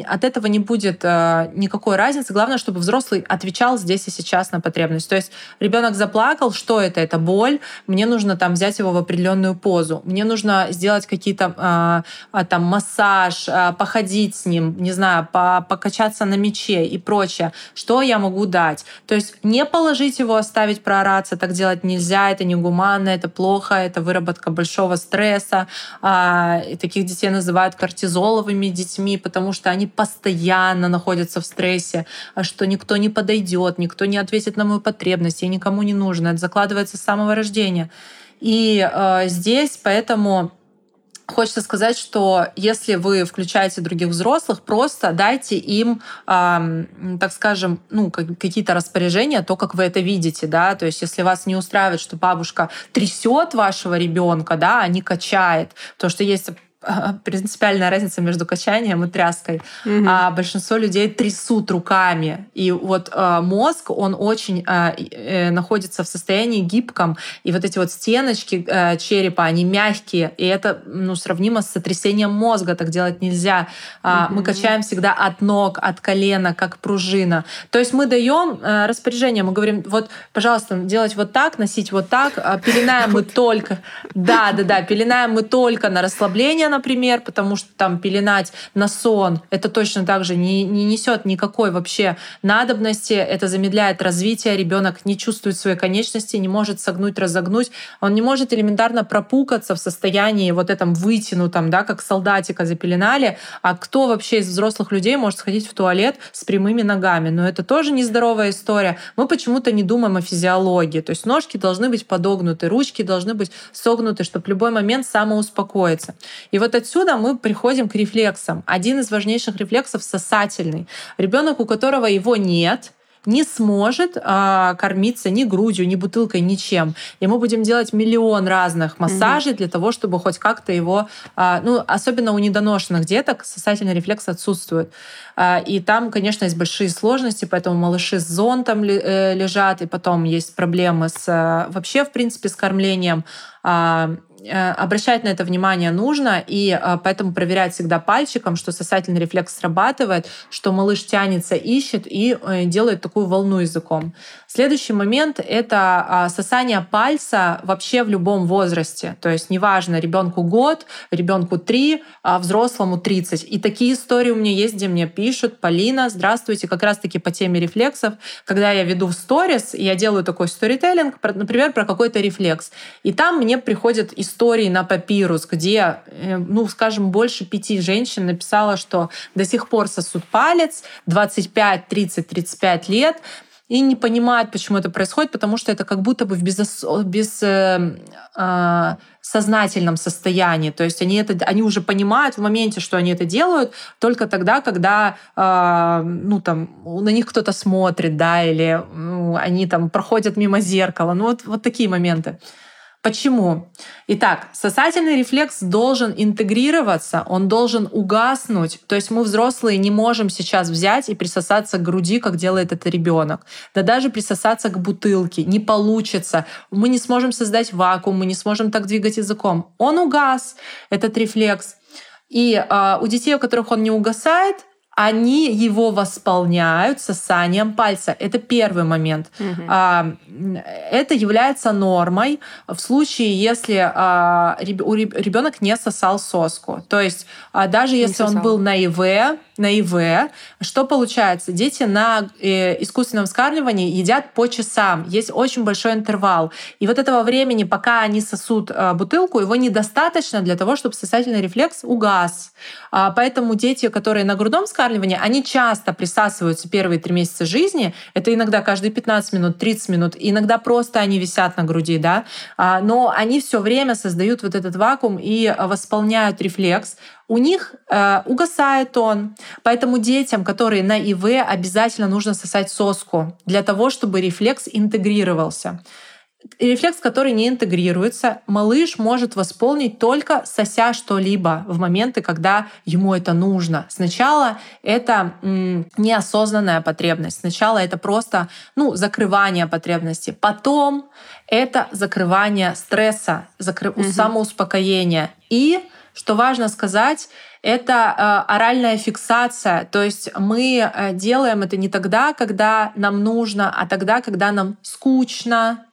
от этого не будет э, никакой разницы. Главное, чтобы взрослый отвечал здесь и сейчас на потребность. То есть ребенок заплакал, что это? Это боль. Мне нужно там взять его в определенную позу. Мне нужно сделать какие-то э, там массаж, э, походить с ним, не знаю, по покачаться на мече и прочее. Что я могу дать? То есть не положить его, оставить проораться, так делать нельзя, это негуманно, это плохо, это выработка большого стресса. Э, таких детей называют кортизоловыми здоровыми детьми, потому что они постоянно находятся в стрессе, а что никто не подойдет, никто не ответит на мою потребность, я никому не нужна. Это закладывается с самого рождения. И э, здесь поэтому Хочется сказать, что если вы включаете других взрослых, просто дайте им, э, так скажем, ну, какие-то распоряжения, то, как вы это видите, да, то есть если вас не устраивает, что бабушка трясет вашего ребенка, да, а не качает, то что есть принципиальная разница между качанием и тряской. Mm-hmm. А большинство людей трясут руками. И вот э, мозг, он очень э, э, находится в состоянии гибком. И вот эти вот стеночки э, черепа, они мягкие. И это ну, сравнимо с сотрясением мозга. Так делать нельзя. Mm-hmm. Мы качаем всегда от ног, от колена, как пружина. То есть мы даем э, распоряжение, мы говорим, вот, пожалуйста, делать вот так, носить вот так. А пеленаем мы только... Да, да, да, пеленаем мы только на расслабление, например, потому что там пеленать на сон, это точно так же не, не несет никакой вообще надобности, это замедляет развитие, ребенок не чувствует своей конечности, не может согнуть, разогнуть, он не может элементарно пропукаться в состоянии вот этом вытянутом, да, как солдатика запеленали, а кто вообще из взрослых людей может сходить в туалет с прямыми ногами? Но это тоже нездоровая история. Мы почему-то не думаем о физиологии, то есть ножки должны быть подогнуты, ручки должны быть согнуты, чтобы в любой момент самоуспокоиться. И вот отсюда мы приходим к рефлексам. Один из важнейших рефлексов — сосательный. Ребенок, у которого его нет, не сможет а, кормиться ни грудью, ни бутылкой, ничем. И мы будем делать миллион разных массажей mm-hmm. для того, чтобы хоть как-то его, а, ну, особенно у недоношенных деток сосательный рефлекс отсутствует. А, и там, конечно, есть большие сложности, поэтому малыши с зонтом э, лежат, и потом есть проблемы с э, вообще, в принципе, с кормлением. Э, обращать на это внимание нужно, и поэтому проверять всегда пальчиком, что сосательный рефлекс срабатывает, что малыш тянется, ищет и делает такую волну языком. Следующий момент — это а, сосание пальца вообще в любом возрасте. То есть неважно, ребенку год, ребенку три, а взрослому 30. И такие истории у меня есть, где мне пишут, Полина, здравствуйте, как раз-таки по теме рефлексов. Когда я веду в сторис, я делаю такой сторителлинг, например, про какой-то рефлекс. И там мне приходят истории на папирус, где, э, ну, скажем, больше пяти женщин написала, что до сих пор сосут палец, 25, 30, 35 лет, и не понимают, почему это происходит, потому что это как будто бы в без, без э, э, сознательном состоянии. То есть они, это, они уже понимают в моменте, что они это делают, только тогда, когда э, ну, там, на них кто-то смотрит, да, или ну, они там проходят мимо зеркала. Ну, вот, вот такие моменты. Почему? Итак, сосательный рефлекс должен интегрироваться, он должен угаснуть. То есть мы, взрослые, не можем сейчас взять и присосаться к груди, как делает это ребенок. Да даже присосаться к бутылке не получится. Мы не сможем создать вакуум, мы не сможем так двигать языком. Он угас, этот рефлекс. И э, у детей, у которых он не угасает, они его восполняют сосанием пальца. Это первый момент. Угу. Это является нормой в случае, если а, ребенок не сосал соску. То есть а, даже если он был на ИВ, на ИВ, что получается? Дети на э, искусственном вскармливании едят по часам. Есть очень большой интервал. И вот этого времени, пока они сосут бутылку, его недостаточно для того, чтобы сосательный рефлекс угас. Поэтому дети, которые на грудном вскармливании, они часто присасываются первые три месяца жизни. Это иногда каждые 15 минут, 30 минут. иногда просто они висят на груди, да. А, но они все время создают вот этот вакуум и восполняют рефлекс. У них э, угасает он. Поэтому детям, которые на ИВ, обязательно нужно сосать соску для того, чтобы рефлекс интегрировался рефлекс, который не интегрируется, малыш может восполнить только сося что-либо в моменты, когда ему это нужно. Сначала это м, неосознанная потребность, сначала это просто ну, закрывание потребности, потом это закрывание стресса, закры... угу. самоуспокоение. И, что важно сказать, это э, оральная фиксация. То есть мы э, делаем это не тогда, когда нам нужно, а тогда, когда нам скучно,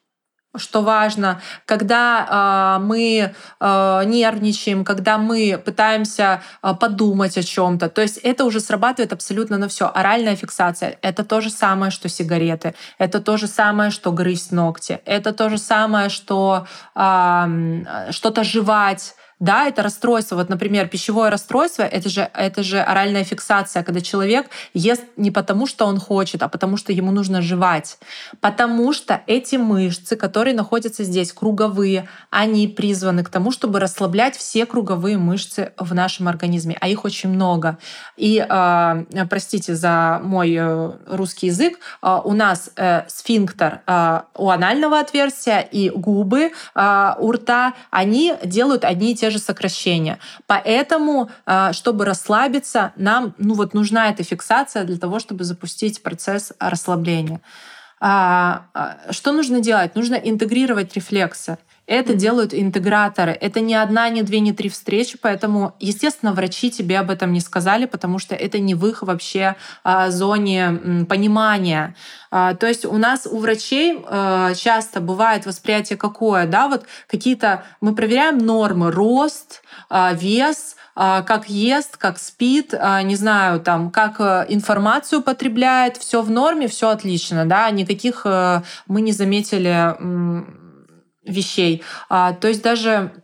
что важно, когда э, мы э, нервничаем, когда мы пытаемся э, подумать о чем-то. То есть это уже срабатывает абсолютно на все. Оральная фиксация — это то же самое, что сигареты, это то же самое, что грызть ногти, это то же самое, что э, что-то жевать, да, это расстройство. Вот, например, пищевое расстройство это же, это же оральная фиксация, когда человек ест не потому, что он хочет, а потому что ему нужно жевать. Потому что эти мышцы, которые находятся здесь, круговые, они призваны к тому, чтобы расслаблять все круговые мышцы в нашем организме, а их очень много. И, э, простите за мой э, русский язык, э, у нас э, сфинктер э, у анального отверстия и губы э, у рта, они делают одни и те же сокращения. Поэтому, а, чтобы расслабиться, нам ну вот нужна эта фиксация для того, чтобы запустить процесс расслабления. А, а, что нужно делать? Нужно интегрировать рефлексы. Это делают интеграторы. Это не одна, не две, не три встречи, поэтому, естественно, врачи тебе об этом не сказали, потому что это не в их вообще а, зоне понимания. А, то есть у нас у врачей а, часто бывает восприятие какое, да, вот какие-то мы проверяем нормы, рост, вес, как ест, как спит, не знаю, там, как э, информацию потребляет, все в норме, все отлично, да, никаких э, мы не заметили вещей. А, то есть даже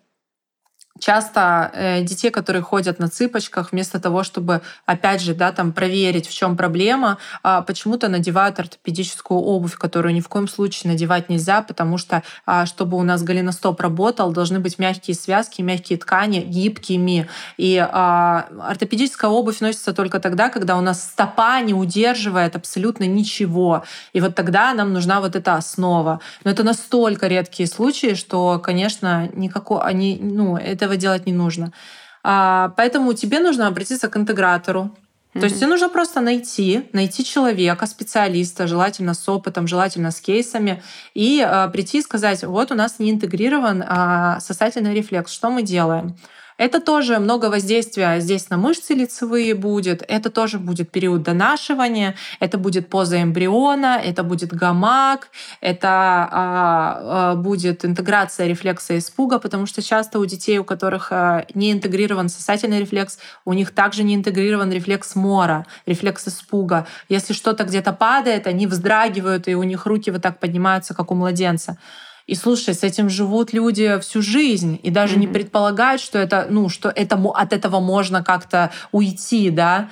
часто э, детей, которые ходят на цыпочках, вместо того, чтобы, опять же, да, там проверить, в чем проблема, э, почему-то надевают ортопедическую обувь, которую ни в коем случае надевать нельзя, потому что, э, чтобы у нас голеностоп работал, должны быть мягкие связки, мягкие ткани, гибкими. И э, ортопедическая обувь носится только тогда, когда у нас стопа не удерживает абсолютно ничего. И вот тогда нам нужна вот эта основа. Но это настолько редкие случаи, что, конечно, никакого они, ну, это этого делать не нужно. А, поэтому тебе нужно обратиться к интегратору. Mm-hmm. То есть тебе нужно просто найти, найти человека, специалиста, желательно с опытом, желательно с кейсами, и а, прийти и сказать, вот у нас не интегрирован а, сосательный рефлекс, что мы делаем? Это тоже много воздействия здесь на мышцы лицевые будет, это тоже будет период донашивания, это будет поза эмбриона, это будет гамак, это а, а, будет интеграция рефлекса испуга, потому что часто у детей, у которых а, не интегрирован сосательный рефлекс, у них также не интегрирован рефлекс мора, рефлекс испуга. Если что-то где-то падает, они вздрагивают, и у них руки вот так поднимаются, как у младенца. И слушай, с этим живут люди всю жизнь и даже mm-hmm. не предполагают, что это, ну, что этому от этого можно как-то уйти, да.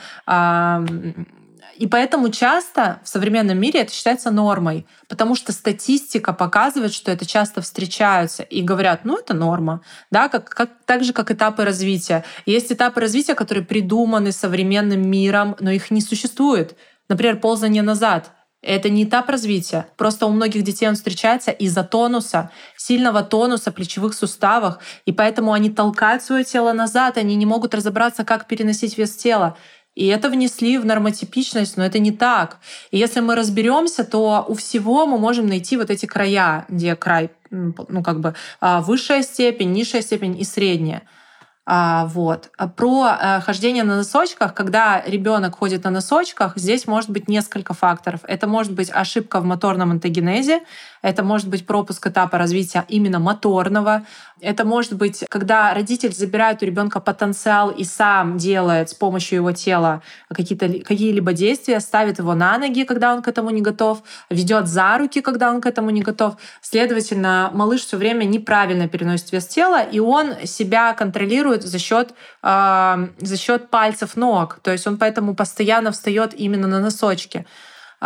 И поэтому часто в современном мире это считается нормой, потому что статистика показывает, что это часто встречаются и говорят, ну это норма, да, как, как, так же, как этапы развития. Есть этапы развития, которые придуманы современным миром, но их не существует. Например, ползание назад. Это не этап развития. Просто у многих детей он встречается из-за тонуса, сильного тонуса плечевых суставов, и поэтому они толкают свое тело назад, они не могут разобраться, как переносить вес тела. И это внесли в нормотипичность, но это не так. И если мы разберемся, то у всего мы можем найти вот эти края, где край, ну как бы а, высшая степень, низшая степень и средняя. А, вот. А про а, хождение на носочках, когда ребенок ходит на носочках, здесь может быть несколько факторов. Это может быть ошибка в моторном антогенезе, это может быть пропуск этапа развития именно моторного, это может быть, когда родитель забирает у ребенка потенциал и сам делает с помощью его тела какие-то, какие-либо действия, ставит его на ноги, когда он к этому не готов, ведет за руки, когда он к этому не готов. Следовательно, малыш все время неправильно переносит вес тела, и он себя контролирует за счет, э, за счет пальцев ног. То есть он поэтому постоянно встает именно на носочки.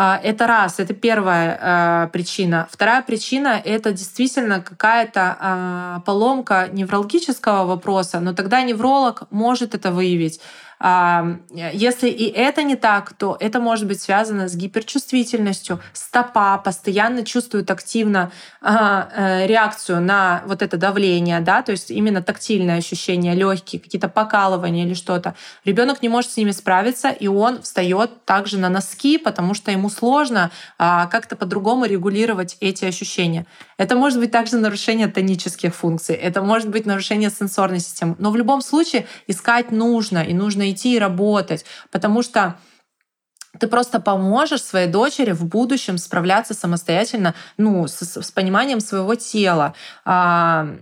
А, это раз, это первая а, причина. Вторая причина — это действительно какая-то а, поломка неврологического вопроса, но тогда невролог может это выявить. Если и это не так, то это может быть связано с гиперчувствительностью. Стопа постоянно чувствует активно э, реакцию на вот это давление, да, то есть именно тактильное ощущение, легкие, какие-то покалывания или что-то. Ребенок не может с ними справиться, и он встает также на носки, потому что ему сложно как-то по-другому регулировать эти ощущения. Это может быть также нарушение тонических функций, это может быть нарушение сенсорной системы. Но в любом случае искать нужно, и нужно идти и работать, потому что ты просто поможешь своей дочери в будущем справляться самостоятельно, ну, с, с пониманием своего тела. А,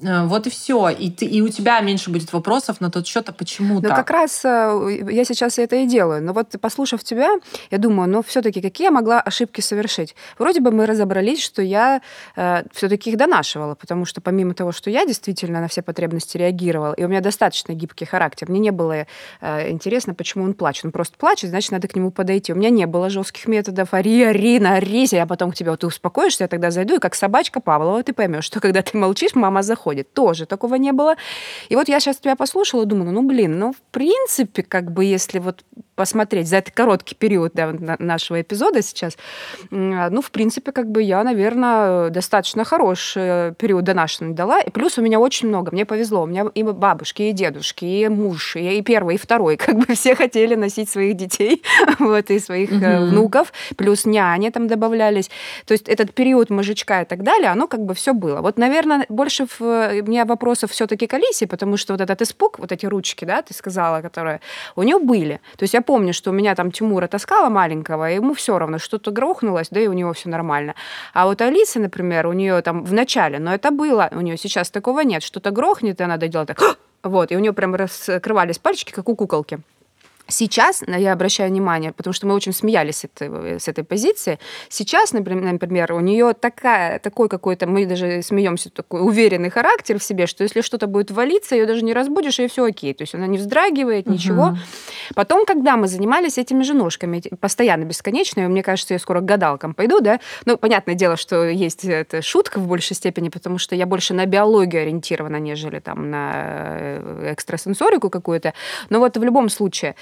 вот и все. И, ты, и у тебя меньше будет вопросов на тот счет, а почему да так? как раз э, я сейчас это и делаю. Но вот послушав тебя, я думаю, ну все-таки какие я могла ошибки совершить? Вроде бы мы разобрались, что я э, все-таки их донашивала, потому что помимо того, что я действительно на все потребности реагировала, и у меня достаточно гибкий характер, мне не было э, интересно, почему он плачет. Он просто плачет, значит, надо к нему подойти. У меня не было жестких методов. Ари, ари, нарись, я потом к тебе, вот ты успокоишься, я тогда зайду, и как собачка Павлова ты поймешь, что когда ты молчишь, мама заходит происходит. Тоже такого не было. И вот я сейчас тебя послушала, думаю, ну, блин, ну, в принципе, как бы, если вот посмотреть за этот короткий период да, нашего эпизода сейчас, ну, в принципе, как бы я, наверное, достаточно хороший период донашивания дала. И плюс у меня очень много, мне повезло. У меня и бабушки, и дедушки, и муж, и первый, и второй. Как бы все хотели носить своих детей, вот, и своих угу. внуков. Плюс няни там добавлялись. То есть этот период мужичка и так далее, оно как бы все было. Вот, наверное, больше в, у меня вопросов все-таки к Алисе, потому что вот этот испуг, вот эти ручки, да, ты сказала, которые у нее были. То есть я помню, что у меня там Тимура таскала маленького, и ему все равно, что-то грохнулось, да и у него все нормально. А вот Алиса, например, у нее там в начале, но это было, у нее сейчас такого нет, что-то грохнет, и она доделает так, вот, и у нее прям раскрывались пальчики, как у куколки. Сейчас я обращаю внимание, потому что мы очень смеялись с этой, с этой позиции. Сейчас, например, у нее такая, такой какой-то, мы даже смеемся, такой уверенный характер в себе, что если что-то будет валиться, ее даже не разбудишь, и все окей. То есть она не вздрагивает, ничего. Угу. Потом, когда мы занимались этими же ножками, постоянно бесконечно, и мне кажется, я скоро к гадалкам пойду, да, ну, понятное дело, что есть эта шутка в большей степени, потому что я больше на биологию ориентирована, нежели там на э, экстрасенсорику какую-то. Но вот в любом случае,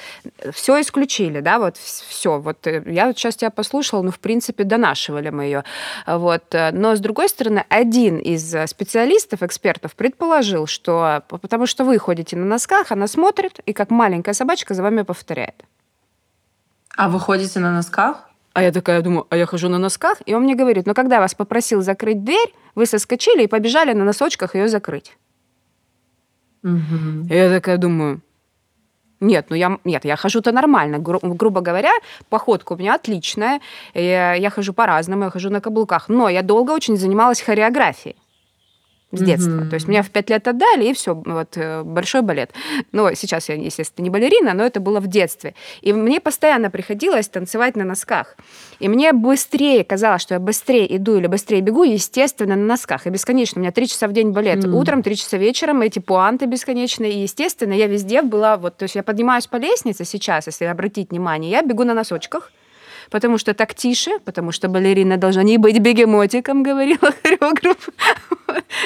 все исключили, да, вот все. Вот э, я вот сейчас тебя послушала, ну, в принципе, донашивали мы ее. Вот. Э, но, с другой стороны, один из э, специалистов, экспертов предположил, что потому что вы ходите на носках, она смотрит и как маленькая собачка за вами повторяет. А вы ходите на носках? А я такая думаю, а я хожу на носках? И он мне говорит, ну, когда вас попросил закрыть дверь, вы соскочили и побежали на носочках ее закрыть. Угу. И я такая думаю, нет, ну я, нет, я хожу-то нормально. Гру, грубо говоря, походка у меня отличная. Я, я хожу по-разному, я хожу на каблуках. Но я долго очень занималась хореографией с детства. Mm-hmm. То есть меня в пять лет отдали, и все, вот э, большой балет. Но сейчас я, естественно, не балерина, но это было в детстве. И мне постоянно приходилось танцевать на носках. И мне быстрее казалось, что я быстрее иду или быстрее бегу, естественно, на носках. И бесконечно. У меня три часа в день балет. Mm-hmm. Утром, три часа вечером, эти пуанты бесконечные. И, естественно, я везде была вот... То есть я поднимаюсь по лестнице сейчас, если обратить внимание, я бегу на носочках потому что так тише, потому что балерина должна не быть бегемотиком, говорила хореограф.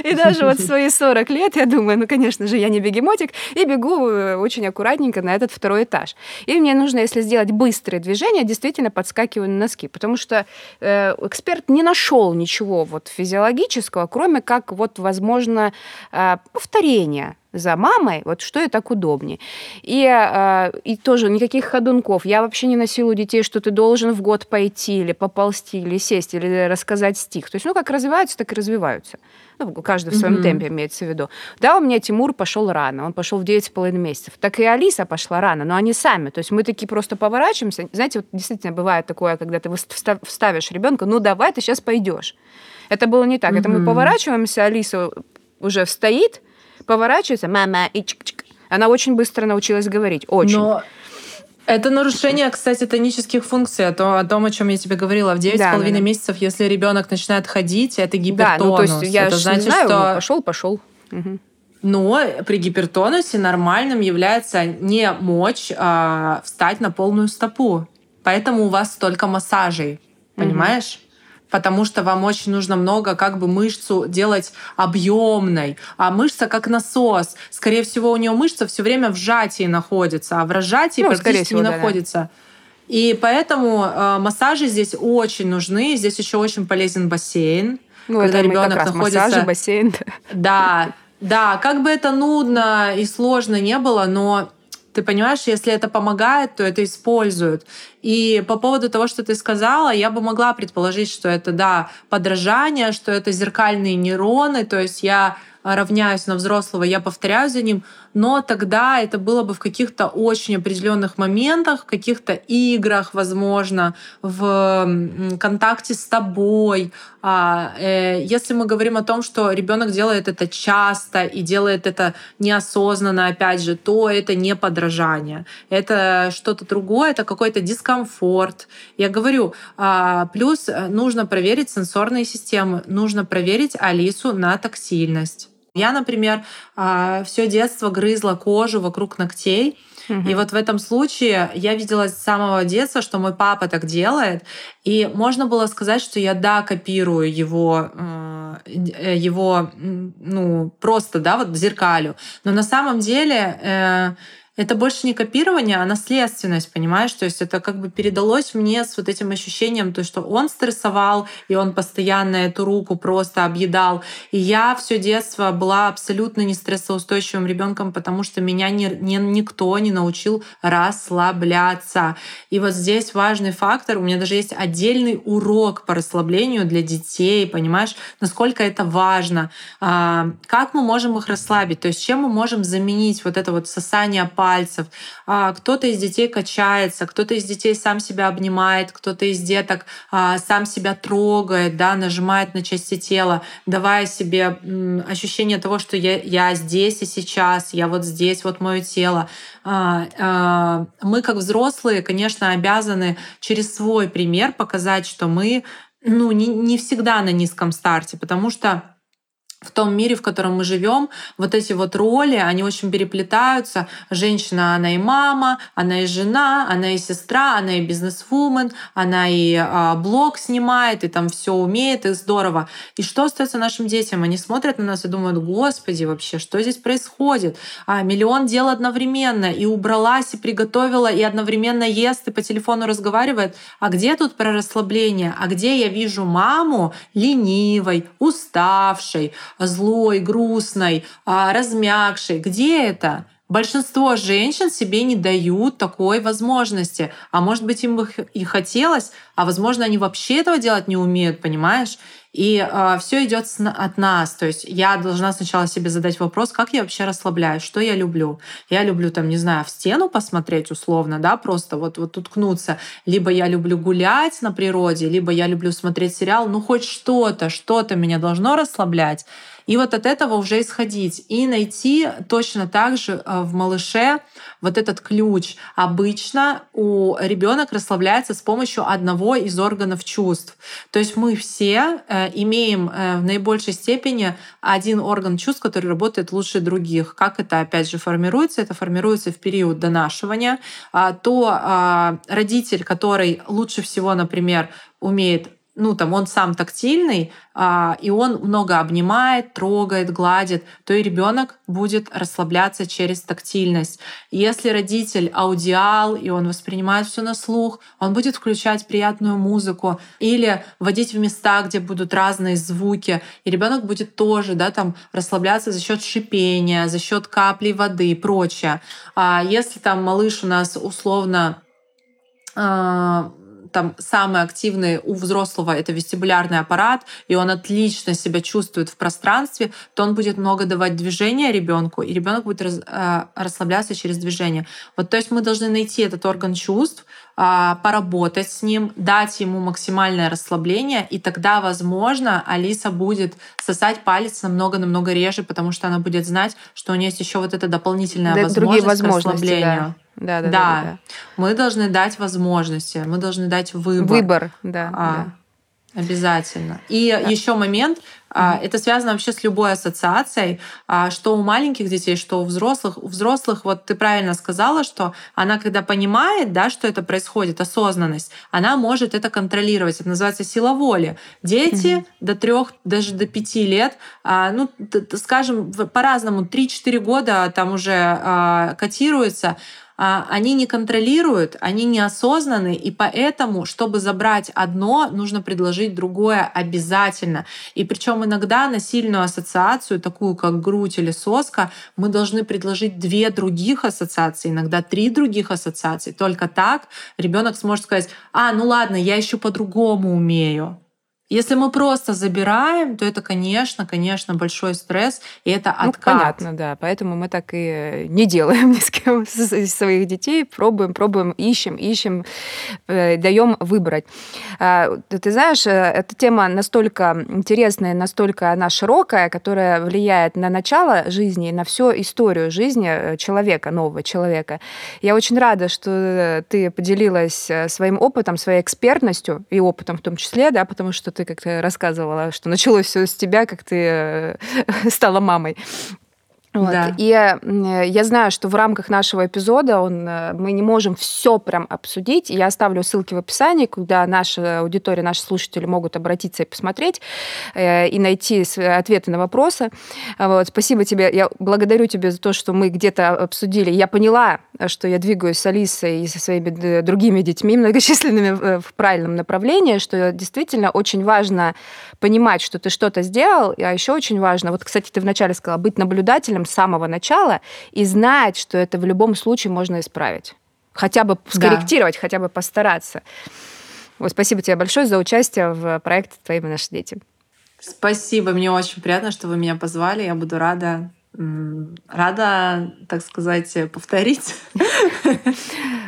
И даже вот в свои 40 лет я думаю, ну, конечно же, я не бегемотик, и бегу э, очень аккуратненько на этот второй этаж. И мне нужно, если сделать быстрые движения, действительно подскакиваю на носки, потому что э, эксперт не нашел ничего вот физиологического, кроме как вот, возможно, э, повторения за мамой, вот что и так удобнее. И, э, и тоже никаких ходунков. Я вообще не насилую детей, что ты должен в год пойти или поползти, или сесть, или рассказать стих. То есть, ну, как развиваются, так и развиваются. Ну, каждый в своем mm-hmm. темпе имеется в виду. Да, у меня Тимур пошел рано, он пошел в 9,5 месяцев. Так и Алиса пошла рано, но они сами. То есть мы такие просто поворачиваемся. Знаете, вот действительно бывает такое, когда ты вставишь ребенка, ну давай, ты сейчас пойдешь. Это было не так. Mm-hmm. Это мы поворачиваемся, Алиса уже стоит, поворачивается, мама, и чик-чик. Она очень быстро научилась говорить, очень. Но это нарушение, кстати, тонических функций, а то, о том, о чем я тебе говорила. В 9,5 да, да, да. месяцев, если ребенок начинает ходить, это гипертонус. Да, ну, то есть я это значит, знаю, что... пошел, пошел. Угу. Но при гипертонусе нормальным является не мочь а, встать на полную стопу. Поэтому у вас столько массажей. Понимаешь? Угу потому что вам очень нужно много как бы мышцу делать объемной, а мышца как насос. Скорее всего, у нее мышца все время в сжатии находится, а в разжатии ну, практически всего, не да, находится. Да. И поэтому э, массажи здесь очень нужны. Здесь еще очень полезен бассейн. Ну, когда ребенок находится. Массажи, бассейн. Да, да, как бы это нудно и сложно не было, но ты понимаешь, если это помогает, то это используют. И по поводу того, что ты сказала, я бы могла предположить, что это, да, подражание, что это зеркальные нейроны, то есть я равняюсь на взрослого, я повторяю за ним, но тогда это было бы в каких-то очень определенных моментах, в каких-то играх, возможно, в контакте с тобой. А, э, если мы говорим о том, что ребенок делает это часто и делает это неосознанно, опять же, то это не подражание. Это что-то другое, это какой-то дискомфорт. Я говорю, а, плюс э, нужно проверить сенсорные системы, нужно проверить Алису на тактильность. Я, например, а, все детство грызла кожу вокруг ногтей. И вот в этом случае я видела с самого детства, что мой папа так делает. И можно было сказать, что я, да, копирую его, э, его ну, просто, да, вот зеркалю. Но на самом деле э, это больше не копирование, а наследственность, понимаешь? То есть это как бы передалось мне с вот этим ощущением, то, что он стрессовал, и он постоянно эту руку просто объедал. И я все детство была абсолютно не стрессоустойчивым ребенком, потому что меня ни, ни, никто не научил расслабляться. И вот здесь важный фактор. У меня даже есть отдельный урок по расслаблению для детей, понимаешь, насколько это важно. А, как мы можем их расслабить? То есть чем мы можем заменить вот это вот сосание пальцев пальцев. А, кто-то из детей качается, кто-то из детей сам себя обнимает, кто-то из деток а, сам себя трогает, да, нажимает на части тела, давая себе ощущение того, что я, я здесь и сейчас, я вот здесь, вот мое тело. А, мы, как взрослые, конечно, обязаны через свой пример показать, что мы ну, не, не всегда на низком старте, потому что в том мире, в котором мы живем, вот эти вот роли, они очень переплетаются. Женщина, она и мама, она и жена, она и сестра, она и бизнесвумен, она и а, блог снимает, и там все умеет, и здорово. И что остается нашим детям? Они смотрят на нас и думают, господи, вообще, что здесь происходит? А, миллион дел одновременно, и убралась, и приготовила, и одновременно ест, и по телефону разговаривает. А где тут про расслабление? А где я вижу маму ленивой, уставшей, злой, грустной, а, размягшей. Где это? Большинство женщин себе не дают такой возможности. А может быть, им бы и хотелось, а возможно, они вообще этого делать не умеют, понимаешь? И э, а, все идет от нас. То есть я должна сначала себе задать вопрос, как я вообще расслабляюсь, что я люблю. Я люблю там, не знаю, в стену посмотреть условно, да, просто вот, вот уткнуться. Либо я люблю гулять на природе, либо я люблю смотреть сериал. Ну хоть что-то, что-то меня должно расслаблять. И вот от этого уже исходить и найти точно так же э, в малыше вот этот ключ. Обычно у ребенок расслабляется с помощью одного из органов чувств. То есть мы все э, имеем э, в наибольшей степени один орган чувств, который работает лучше других. Как это опять же формируется? Это формируется в период донашивания. А, то а, родитель, который лучше всего, например, умеет ну, там, он сам тактильный, а, и он много обнимает, трогает, гладит, то и ребенок будет расслабляться через тактильность. Если родитель аудиал, и он воспринимает все на слух, он будет включать приятную музыку или вводить в места, где будут разные звуки, и ребенок будет тоже, да, там, расслабляться за счет шипения, за счет капли воды и прочее. А если там малыш у нас условно а, там самый активный у взрослого это вестибулярный аппарат, и он отлично себя чувствует в пространстве, то он будет много давать движения ребенку, и ребенок будет э, расслабляться через движение. Вот, то есть мы должны найти этот орган чувств, поработать с ним, дать ему максимальное расслабление, и тогда, возможно, Алиса будет сосать палец намного-намного реже, потому что она будет знать, что у нее есть еще вот эта дополнительная да, возможность возможности, к расслаблению. Да. Да, да, да, да, да. Мы должны дать возможности, мы должны дать выбор. Выбор, да. А, да. Обязательно. И да. еще момент. Это связано вообще с любой ассоциацией, а, что у маленьких детей, что у взрослых. У взрослых, вот ты правильно сказала, что она, когда понимает, да, что это происходит, осознанность, она может это контролировать. Это называется сила воли. Дети mm-hmm. до трех, даже до пяти лет, а, ну, скажем, по-разному, 3-4 года там уже котируются, а, они не контролируют, они неосознанны, и поэтому, чтобы забрать одно, нужно предложить другое обязательно. И причем иногда на сильную ассоциацию, такую как грудь или соска, мы должны предложить две других ассоциации, иногда три других ассоциаций. Только так ребенок сможет сказать, а, ну ладно, я еще по-другому умею. Если мы просто забираем, то это, конечно, конечно, большой стресс, и это ну, откат. Ну, понятно, да. Поэтому мы так и не делаем ни с кем из своих детей. Пробуем, пробуем, ищем, ищем, э, даем выбрать. А, ты знаешь, э, эта тема настолько интересная, настолько она широкая, которая влияет на начало жизни, на всю историю жизни э, человека, нового человека. Я очень рада, что ты поделилась своим опытом, своей экспертностью и опытом в том числе, да, потому что ты ты как-то рассказывала, что началось все с тебя, как ты э, стала мамой. Вот. Да. И я знаю, что в рамках нашего эпизода он, э, мы не можем все прям обсудить. Я оставлю ссылки в описании, куда наша аудитория, наши слушатели могут обратиться и посмотреть, э, и найти ответы на вопросы. Вот. Спасибо тебе. Я благодарю тебя за то, что мы где-то обсудили. Я поняла, что я двигаюсь с Алисой и со своими другими детьми многочисленными в правильном направлении, что действительно очень важно понимать, что ты что-то сделал, а еще очень важно, вот, кстати, ты вначале сказала, быть наблюдателем с самого начала и знать, что это в любом случае можно исправить. Хотя бы скорректировать, да. хотя бы постараться. Вот, спасибо тебе большое за участие в проекте «Твои и наши дети». Спасибо, мне очень приятно, что вы меня позвали. Я буду рада Рада, так сказать, повторить.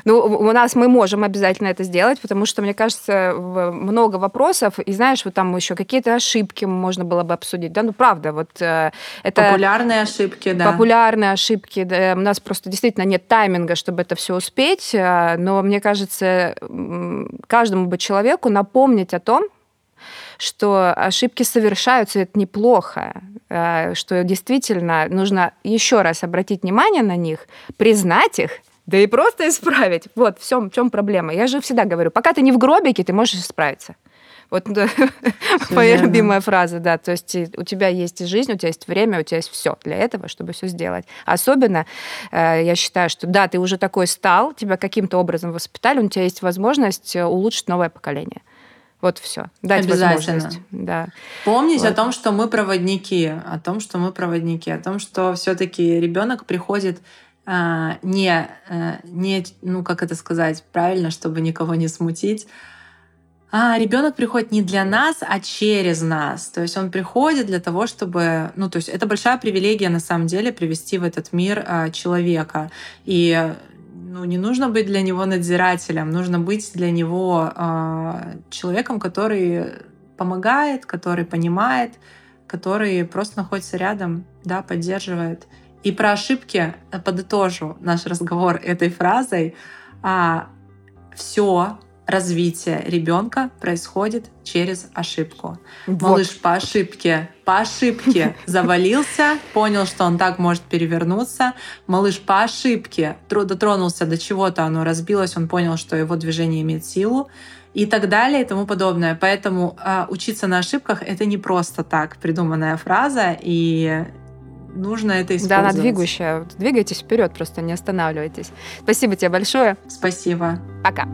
Ну, у нас мы можем обязательно это сделать, потому что, мне кажется, много вопросов, и знаешь, вот там еще какие-то ошибки можно было бы обсудить. Да, ну правда, вот э, это... Популярные ошибки, да. Популярные ошибки. Да, у нас просто действительно нет тайминга, чтобы это все успеть, э, но мне кажется, каждому бы человеку напомнить о том, что ошибки совершаются, это неплохо, э, что действительно нужно еще раз обратить внимание на них, признать их, да и просто исправить. Вот в чем, в чем проблема. Я же всегда говорю, пока ты не в гробике, ты можешь исправиться. Вот да, моя любимая фраза, да. То есть у тебя есть жизнь, у тебя есть время, у тебя есть все для этого, чтобы все сделать. Особенно э, я считаю, что да, ты уже такой стал, тебя каким-то образом воспитали, у тебя есть возможность э, улучшить новое поколение. Вот все. Дать Обязательно. Да. Помнить вот. о том, что мы проводники, о том, что мы проводники, о том, что все-таки ребенок приходит а, не, а, не, ну как это сказать правильно, чтобы никого не смутить. А ребенок приходит не для нас, а через нас. То есть он приходит для того, чтобы, ну то есть это большая привилегия на самом деле привести в этот мир а, человека. И ну, не нужно быть для него надзирателем, нужно быть для него э, человеком, который помогает, который понимает, который просто находится рядом, да, поддерживает. И про ошибки подытожу наш разговор этой фразой. А, все развитие ребенка происходит через ошибку. Вот. Малыш по ошибке, по ошибке завалился, понял, что он так может перевернуться. Малыш по ошибке дотронулся до чего-то, оно разбилось, он понял, что его движение имеет силу и так далее и тому подобное. Поэтому э, учиться на ошибках это не просто так придуманная фраза, и нужно это использовать. Да, она двигающая. Двигайтесь вперед, просто не останавливайтесь. Спасибо тебе большое. Спасибо. Пока.